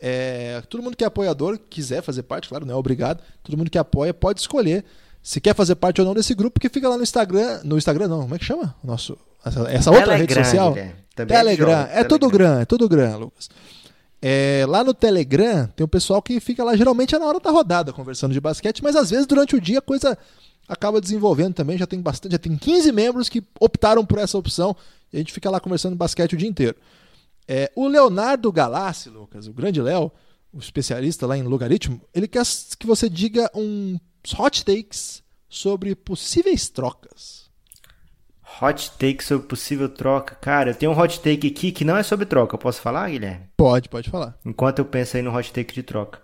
É, todo mundo que é apoiador, quiser fazer parte, claro, não é obrigado. Todo mundo que apoia pode escolher se quer fazer parte ou não desse grupo, que fica lá no Instagram. No Instagram não, como é que chama? Nosso, essa, essa outra Telegram, rede social? Também Telegram. joga, É tudo gran, é tudo gran, Lucas. É, lá no Telegram tem o pessoal que fica lá, geralmente é na hora da rodada, conversando de basquete, mas às vezes durante o dia a coisa acaba desenvolvendo também. Já tem bastante, já tem 15 membros que optaram por essa opção e a gente fica lá conversando de basquete o dia inteiro. É, o Leonardo Galassi, Lucas, o grande Léo, o especialista lá em logaritmo, ele quer que você diga uns hot takes sobre possíveis trocas. Hot take sobre possível troca. Cara, eu tenho um hot take aqui que não é sobre troca. Eu posso falar, Guilherme? Pode, pode falar. Enquanto eu penso aí no hot take de troca.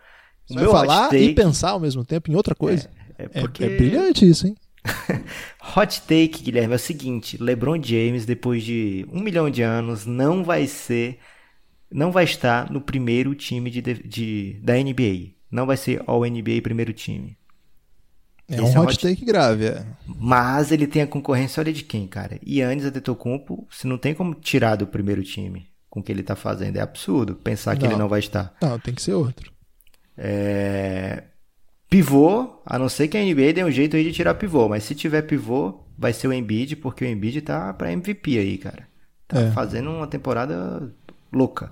Você vai falar e pensar ao mesmo tempo em outra coisa. É, É, porque... é brilhante isso, hein? Hot take, Guilherme, é o seguinte: LeBron James, depois de um milhão de anos, não vai ser. Não vai estar no primeiro time de, de- da NBA. Não vai ser All NBA primeiro time. É Esse um é hot hot- take grave. É. Mas ele tem a concorrência, olha de quem, cara? Yannis Antetokounmpo, você não tem como tirar do primeiro time com o que ele tá fazendo. É absurdo pensar que Não. ele não vai estar. Não, tem que ser outro. É... Pivô, a não ser que a NBA dê um jeito aí de tirar pivô, mas se tiver pivô, vai ser o Embiid, porque o Embiid tá pra MVP aí, cara. Tá É. fazendo uma temporada louca.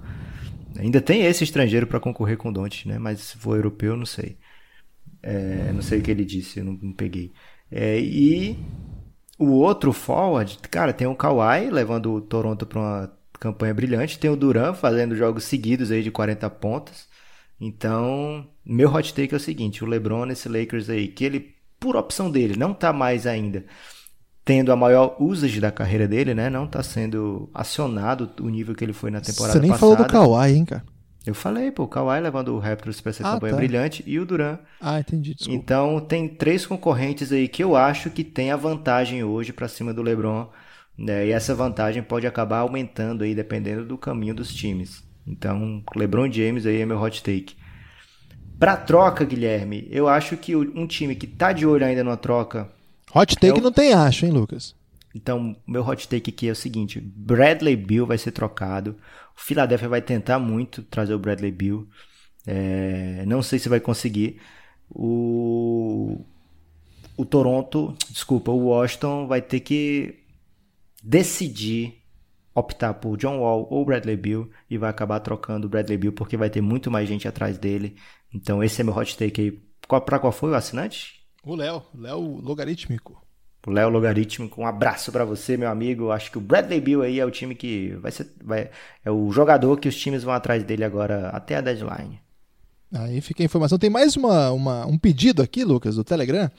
Ainda tem esse estrangeiro pra concorrer com o Doncic, né? Mas se for europeu, não sei. É, não sei o que ele disse, eu não, não peguei. É, e o outro forward, cara, tem o Kawhi levando o Toronto pra uma campanha brilhante, tem o Duran fazendo jogos seguidos aí de 40 pontos. Então, meu hot take é o seguinte: o LeBron nesse Lakers aí, que ele, por opção dele, não tá mais ainda tendo a maior usage da carreira dele, né? Não tá sendo acionado o nível que ele foi na temporada Você nem passada. falou do Kawhi, hein, cara? Eu falei, pô, o Kawhi levando o Raptors pra essa Ah, campanha tá. brilhante e o Duran. Ah, entendi. Desculpa. Então, tem três concorrentes aí que eu acho que tem a vantagem hoje pra cima do LeBron. né? E essa vantagem pode acabar aumentando aí dependendo do caminho dos times. Então, LeBron James aí é meu hot take. Pra troca, Guilherme, eu acho que um time que tá de olho ainda numa troca Hot take É o- não tem acho, hein, Lucas? então, meu hot take aqui é o seguinte: Bradley Bill vai ser trocado. O Philadelphia vai tentar muito trazer o Bradley Bill. É, não sei se vai conseguir. O, o Toronto, desculpa, o Washington vai ter que decidir optar por John Wall ou Bradley Bill e vai acabar trocando o Bradley Bill porque vai ter muito mais gente atrás dele. Então, esse é meu hot take aí. Qual, pra qual foi o assinante? O Léo, Léo logarítmico. O Léo Logarítmico, um abraço pra você, meu amigo. Acho que o Bradley Bill aí é o time que vai ser. Vai, é o jogador que os times vão atrás dele agora até a deadline. Aí fica a informação. Tem mais uma, uma- um pedido aqui, Lucas, do Telegram.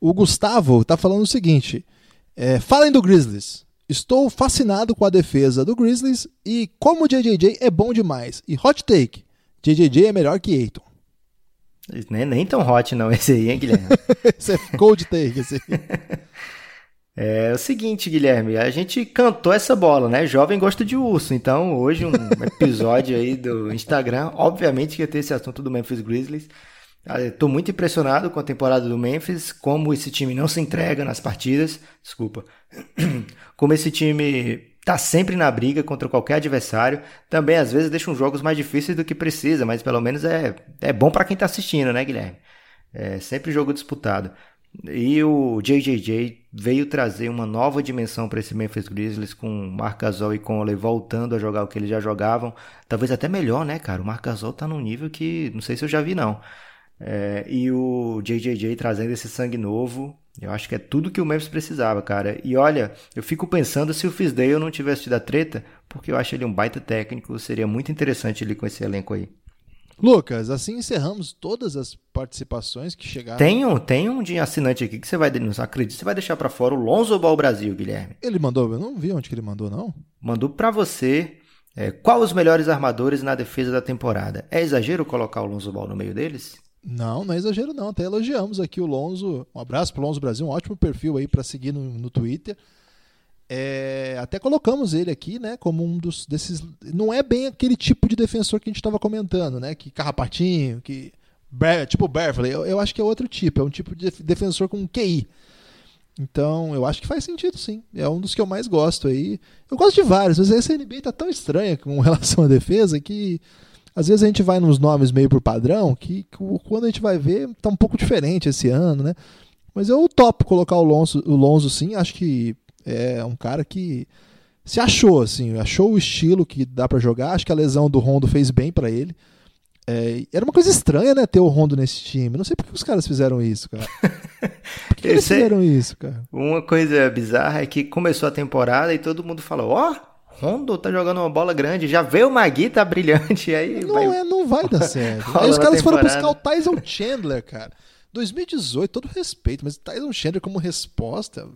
O Gustavo tá falando o seguinte: é, falem do Grizzlies. Estou fascinado com a defesa do Grizzlies e como o JJJ é bom demais. E hot take: JJJ é melhor que Aiton. Nem, nem tão hot não esse aí, hein, Guilherme? Esse é cold take. Esse. é o seguinte, Guilherme, a gente cantou essa bola, né? Jovem gosta de urso. Então, hoje, um episódio aí do Instagram, obviamente que ia ter esse assunto do Memphis Grizzlies. Ah, Tô muito impressionado com a temporada do Memphis, como esse time não se entrega nas partidas. Desculpa. Como esse time tá sempre na briga contra qualquer adversário. Também às vezes deixa uns jogos mais difíceis do que precisa, mas pelo menos é, é bom pra quem tá assistindo, né, Guilherme? É sempre jogo disputado. E o JJJ veio trazer uma nova dimensão para esse Memphis Grizzlies com Marc Gasol e Conley voltando a jogar o que eles já jogavam. Talvez até melhor, né, cara? O Marc Gasol tá num nível que não sei se eu já vi, não. É, e o JJJ trazendo esse sangue novo. Eu acho que é tudo que o Memphis precisava, cara. E olha, eu fico pensando se o Fisdale não tivesse tido a treta, porque eu acho ele um baita técnico. Seria muito interessante ele com esse elenco aí. Lucas, assim encerramos todas as participações que chegaram. Tem um, tem um de assinante aqui que você vai, não acredita, você vai deixar pra fora o Lonzo Ball Brasil, Guilherme. Ele mandou, eu não vi onde que ele mandou, não. Mandou pra você é, qual os melhores armadores na defesa da temporada. É exagero colocar o Lonzo Ball no meio deles? Não, não é exagero não. Até elogiamos aqui o Lonzo. Um abraço pro Lonzo Brasil, um ótimo perfil aí para seguir no, no Twitter. É, até colocamos ele aqui, né, como um dos desses. Não é bem aquele tipo de defensor que a gente estava comentando, né, que carrapatinho, que tipo Beverly. Eu, eu acho que é outro tipo. É um tipo de def- defensor com QI. Então, eu acho que faz sentido, sim. É um dos que eu mais gosto aí. Eu gosto de vários, mas essa NBA tá tão estranha com relação à defesa que às vezes a gente vai nos nomes meio por padrão que, quando a gente vai ver tá um pouco diferente esse ano, né? Mas eu topo colocar o Lonzo, o Lonzo sim, acho que é um cara que se achou, assim, achou o estilo que dá para jogar. Acho que a lesão do Rondo fez bem para ele. É, era uma coisa estranha, né, ter o Rondo nesse time. Não sei por que os caras fizeram isso, cara. Por que eles é- fizeram isso, cara? Uma coisa bizarra é que começou a temporada e todo mundo falou: Ó, Rondo tá jogando uma bola grande, já veio o Magui, tá brilhante. Aí Não, vai- é, não vai dar certo. Aí os caras foram buscar o Tyson Chandler, cara. 2018, todo respeito, mas Tyson Chandler como resposta.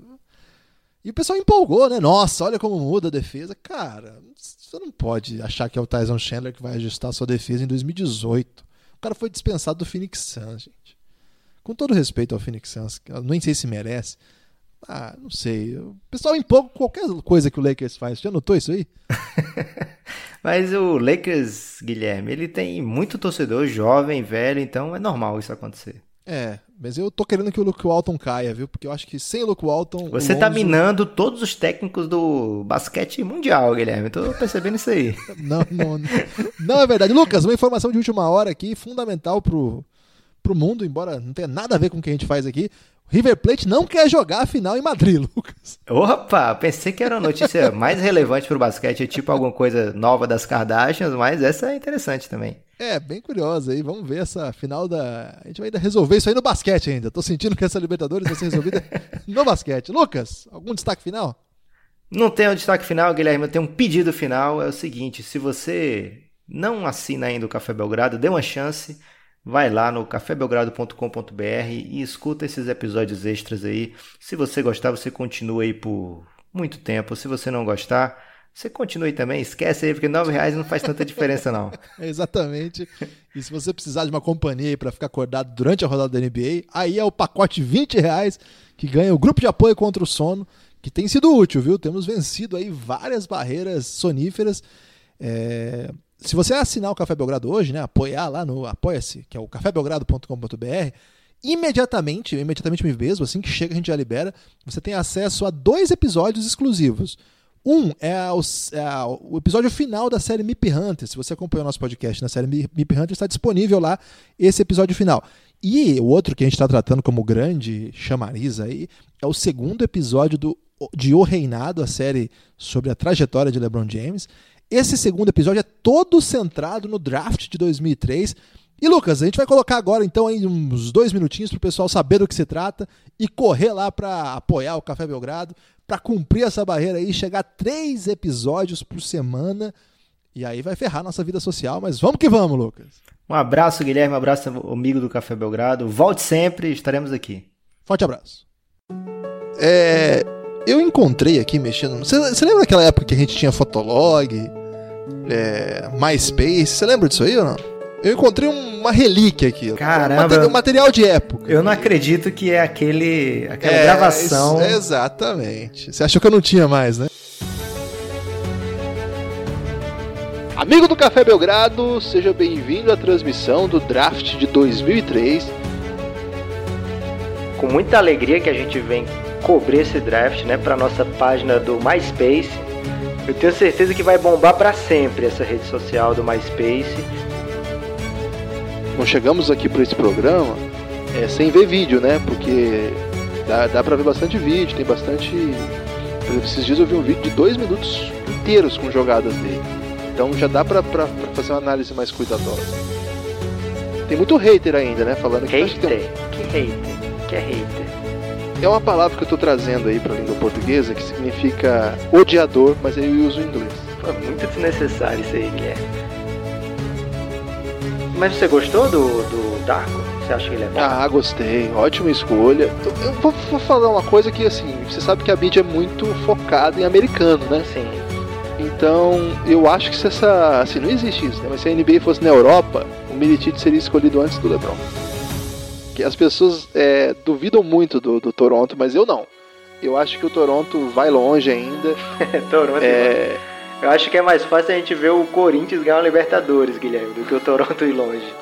E o pessoal empolgou, né? Nossa, olha como muda a defesa. Cara, você não pode achar que é o Tyson Chandler que vai ajustar a sua defesa em 2018. O cara foi dispensado do Phoenix Suns, gente. Com todo respeito ao Phoenix Suns, nem sei se merece. Ah, não sei. O pessoal empolga qualquer coisa que o Lakers faz. Você já notou isso aí? Mas o Lakers, Guilherme, ele tem muito torcedor jovem, velho, então é normal isso acontecer. É, mas eu tô querendo que o Luke Walton caia, viu? Porque eu acho que sem o Luke Walton. Você tá Lonzo- minando todos os técnicos do basquete mundial, Guilherme. Eu tô percebendo isso aí. Não, não, não, não é verdade. Lucas, uma informação de última hora aqui, fundamental pro, pro mundo, embora não tenha nada a ver com o que a gente faz aqui. O River Plate não quer jogar a final em Madrid, Lucas. Opa, pensei que era uma notícia mais relevante pro basquete, tipo alguma coisa nova das Kardashians, mas essa é interessante também. É, bem curiosa aí. Vamos ver essa final da. A gente vai ainda resolver isso aí no basquete ainda. Tô sentindo que essa Libertadores vai ser resolvida no basquete. Lucas, algum destaque final? Não tem um destaque final, Guilherme, eu tenho um pedido final. É o seguinte: se você não assina ainda o Café Belgrado, dê uma chance. Vai lá no cafébelgrado.com.br e escuta esses episódios extras aí. Se você gostar, você continua aí por muito tempo. Se você não gostar, você continua aí também. Esquece aí, porque R$ reais não faz tanta diferença, não. Exatamente. E se você precisar de uma companhia pra ficar acordado durante a rodada da NBA, aí é o pacote 20 reais que ganha o grupo de apoio contra o sono, que tem sido útil, viu? Temos vencido aí várias barreiras soníferas. É, Se você assinar o Café Belgrado hoje, né, apoiar lá no Apoia-se, que é o cafébelgrado.com.br, imediatamente, imediatamente mesmo, assim que chega a gente já libera, você tem acesso a dois episódios exclusivos. Um é, o, é o episódio final da série Mip Hunter. Se você acompanhou o nosso podcast na série Mip Hunter, está disponível lá esse episódio final. E o outro que a gente está tratando como grande chamariz aí é o segundo episódio do, de O Reinado, a série sobre a trajetória de LeBron James. Esse segundo episódio é todo centrado no draft de 2003. E Lucas, a gente vai colocar agora então aí uns dois minutinhos para o pessoal saber do que se trata e correr lá para apoiar o Café Belgrado, para cumprir essa barreira aí, chegar a três episódios por semana. E aí vai ferrar nossa vida social, mas vamos que vamos, Lucas. Um abraço, Guilherme, um abraço, amigo do Café Belgrado. Volte sempre, estaremos aqui. Forte abraço. É, eu encontrei aqui mexendo. Você, você lembra daquela época que a gente tinha Fotolog, é, MySpace? Você lembra disso aí ou não? Eu encontrei uma relíquia aqui. Caramba. Um mate- material de época. Eu não acredito que é aquele, aquela É, gravação. isso- exatamente. Você achou que eu não tinha mais, né? Amigo do Café Belgrado, seja bem-vindo à transmissão do draft de 2003. Com muita alegria que a gente vem cobrir esse draft, né, para nossa página do MySpace. Eu tenho certeza que vai bombar para sempre essa rede social do MySpace. Nós chegamos aqui para esse programa é, sem ver vídeo, né? Porque dá, dá pra ver bastante vídeo, tem bastante. Por exemplo, esses dias eu vi um vídeo de dois minutos inteiros com jogadas dele. Então já dá pra fazer uma análise mais cuidadosa. Tem muito hater ainda, né? Falando que, parece que tem Hater. Que hater? Que é hater? É uma palavra que eu tô trazendo aí pra língua portuguesa que significa odiador, mas eu uso em inglês. Pô, muito desnecessário isso aí, Guilherme. Mas você gostou do, do Darko? Você acha que ele é bom? Ah, gostei, ótima escolha. Eu vou, vou falar uma coisa que assim, você sabe que a mídia é muito focada em americano, né? Sim. Então, eu acho que se essa. Assim, não existe isso, né? Mas se a NBA fosse na Europa, o Militite seria escolhido antes do LeBron. Que as pessoas é, duvidam muito do, do Toronto, mas eu não. Eu acho que o Toronto vai longe ainda. Toronto. É, Eu acho que é mais fácil a gente ver o Corinthians ganhar o Libertadores, Guilherme, do que o Toronto ir longe.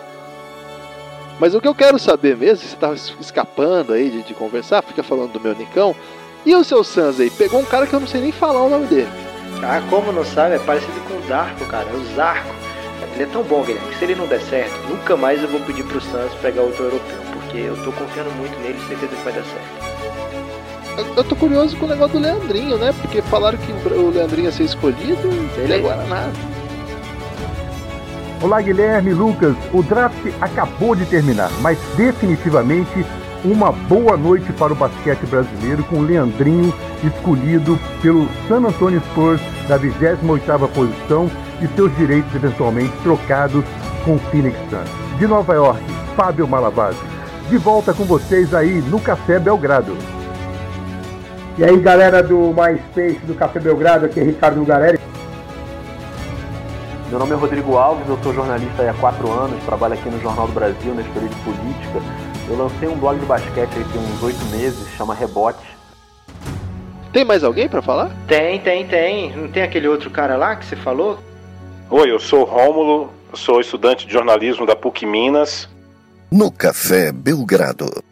mas o que eu quero saber mesmo, você tava es- escapando aí de, de conversar, fica falando do meu Nicão. E o seu Suns aí? Pegou um cara que eu não sei nem falar o nome dele. Ah, como não sabe, é parecido com o Zarco, cara. O Zarco. Ele é tão bom, Guilherme, que se ele não der certo, nunca mais eu vou pedir pro Suns pegar outro europeu. Porque eu tô confiando muito nele e certeza que vai dar certo. Eu tô curioso com o negócio do Leandrinho, né? Porque falaram que o Leandrinho ia ser escolhido, ele agora nada. Olá, Guilherme, Lucas. O draft acabou de terminar, mas definitivamente uma boa noite para o basquete brasileiro com o Leandrinho escolhido pelo San Antonio Spurs da 28ª posição e seus direitos eventualmente trocados com o Phoenix Suns. De Nova York, Fábio Malavasi. De volta com vocês aí no Café Belgrado. E aí, galera do MySpace do Café Belgrado, aqui é Ricardo Lugarelli. Meu nome é Rodrigo Alves, eu sou jornalista há quatro anos, trabalho aqui no Jornal do Brasil, na editoria de política. Eu lancei um blog de basquete aí tem uns oito meses, chama Rebote. Tem mais alguém para falar? Tem, tem, tem. Não tem aquele outro cara lá que você falou? Oi, eu sou Rômulo, sou estudante de jornalismo da PUC Minas. No Café Belgrado.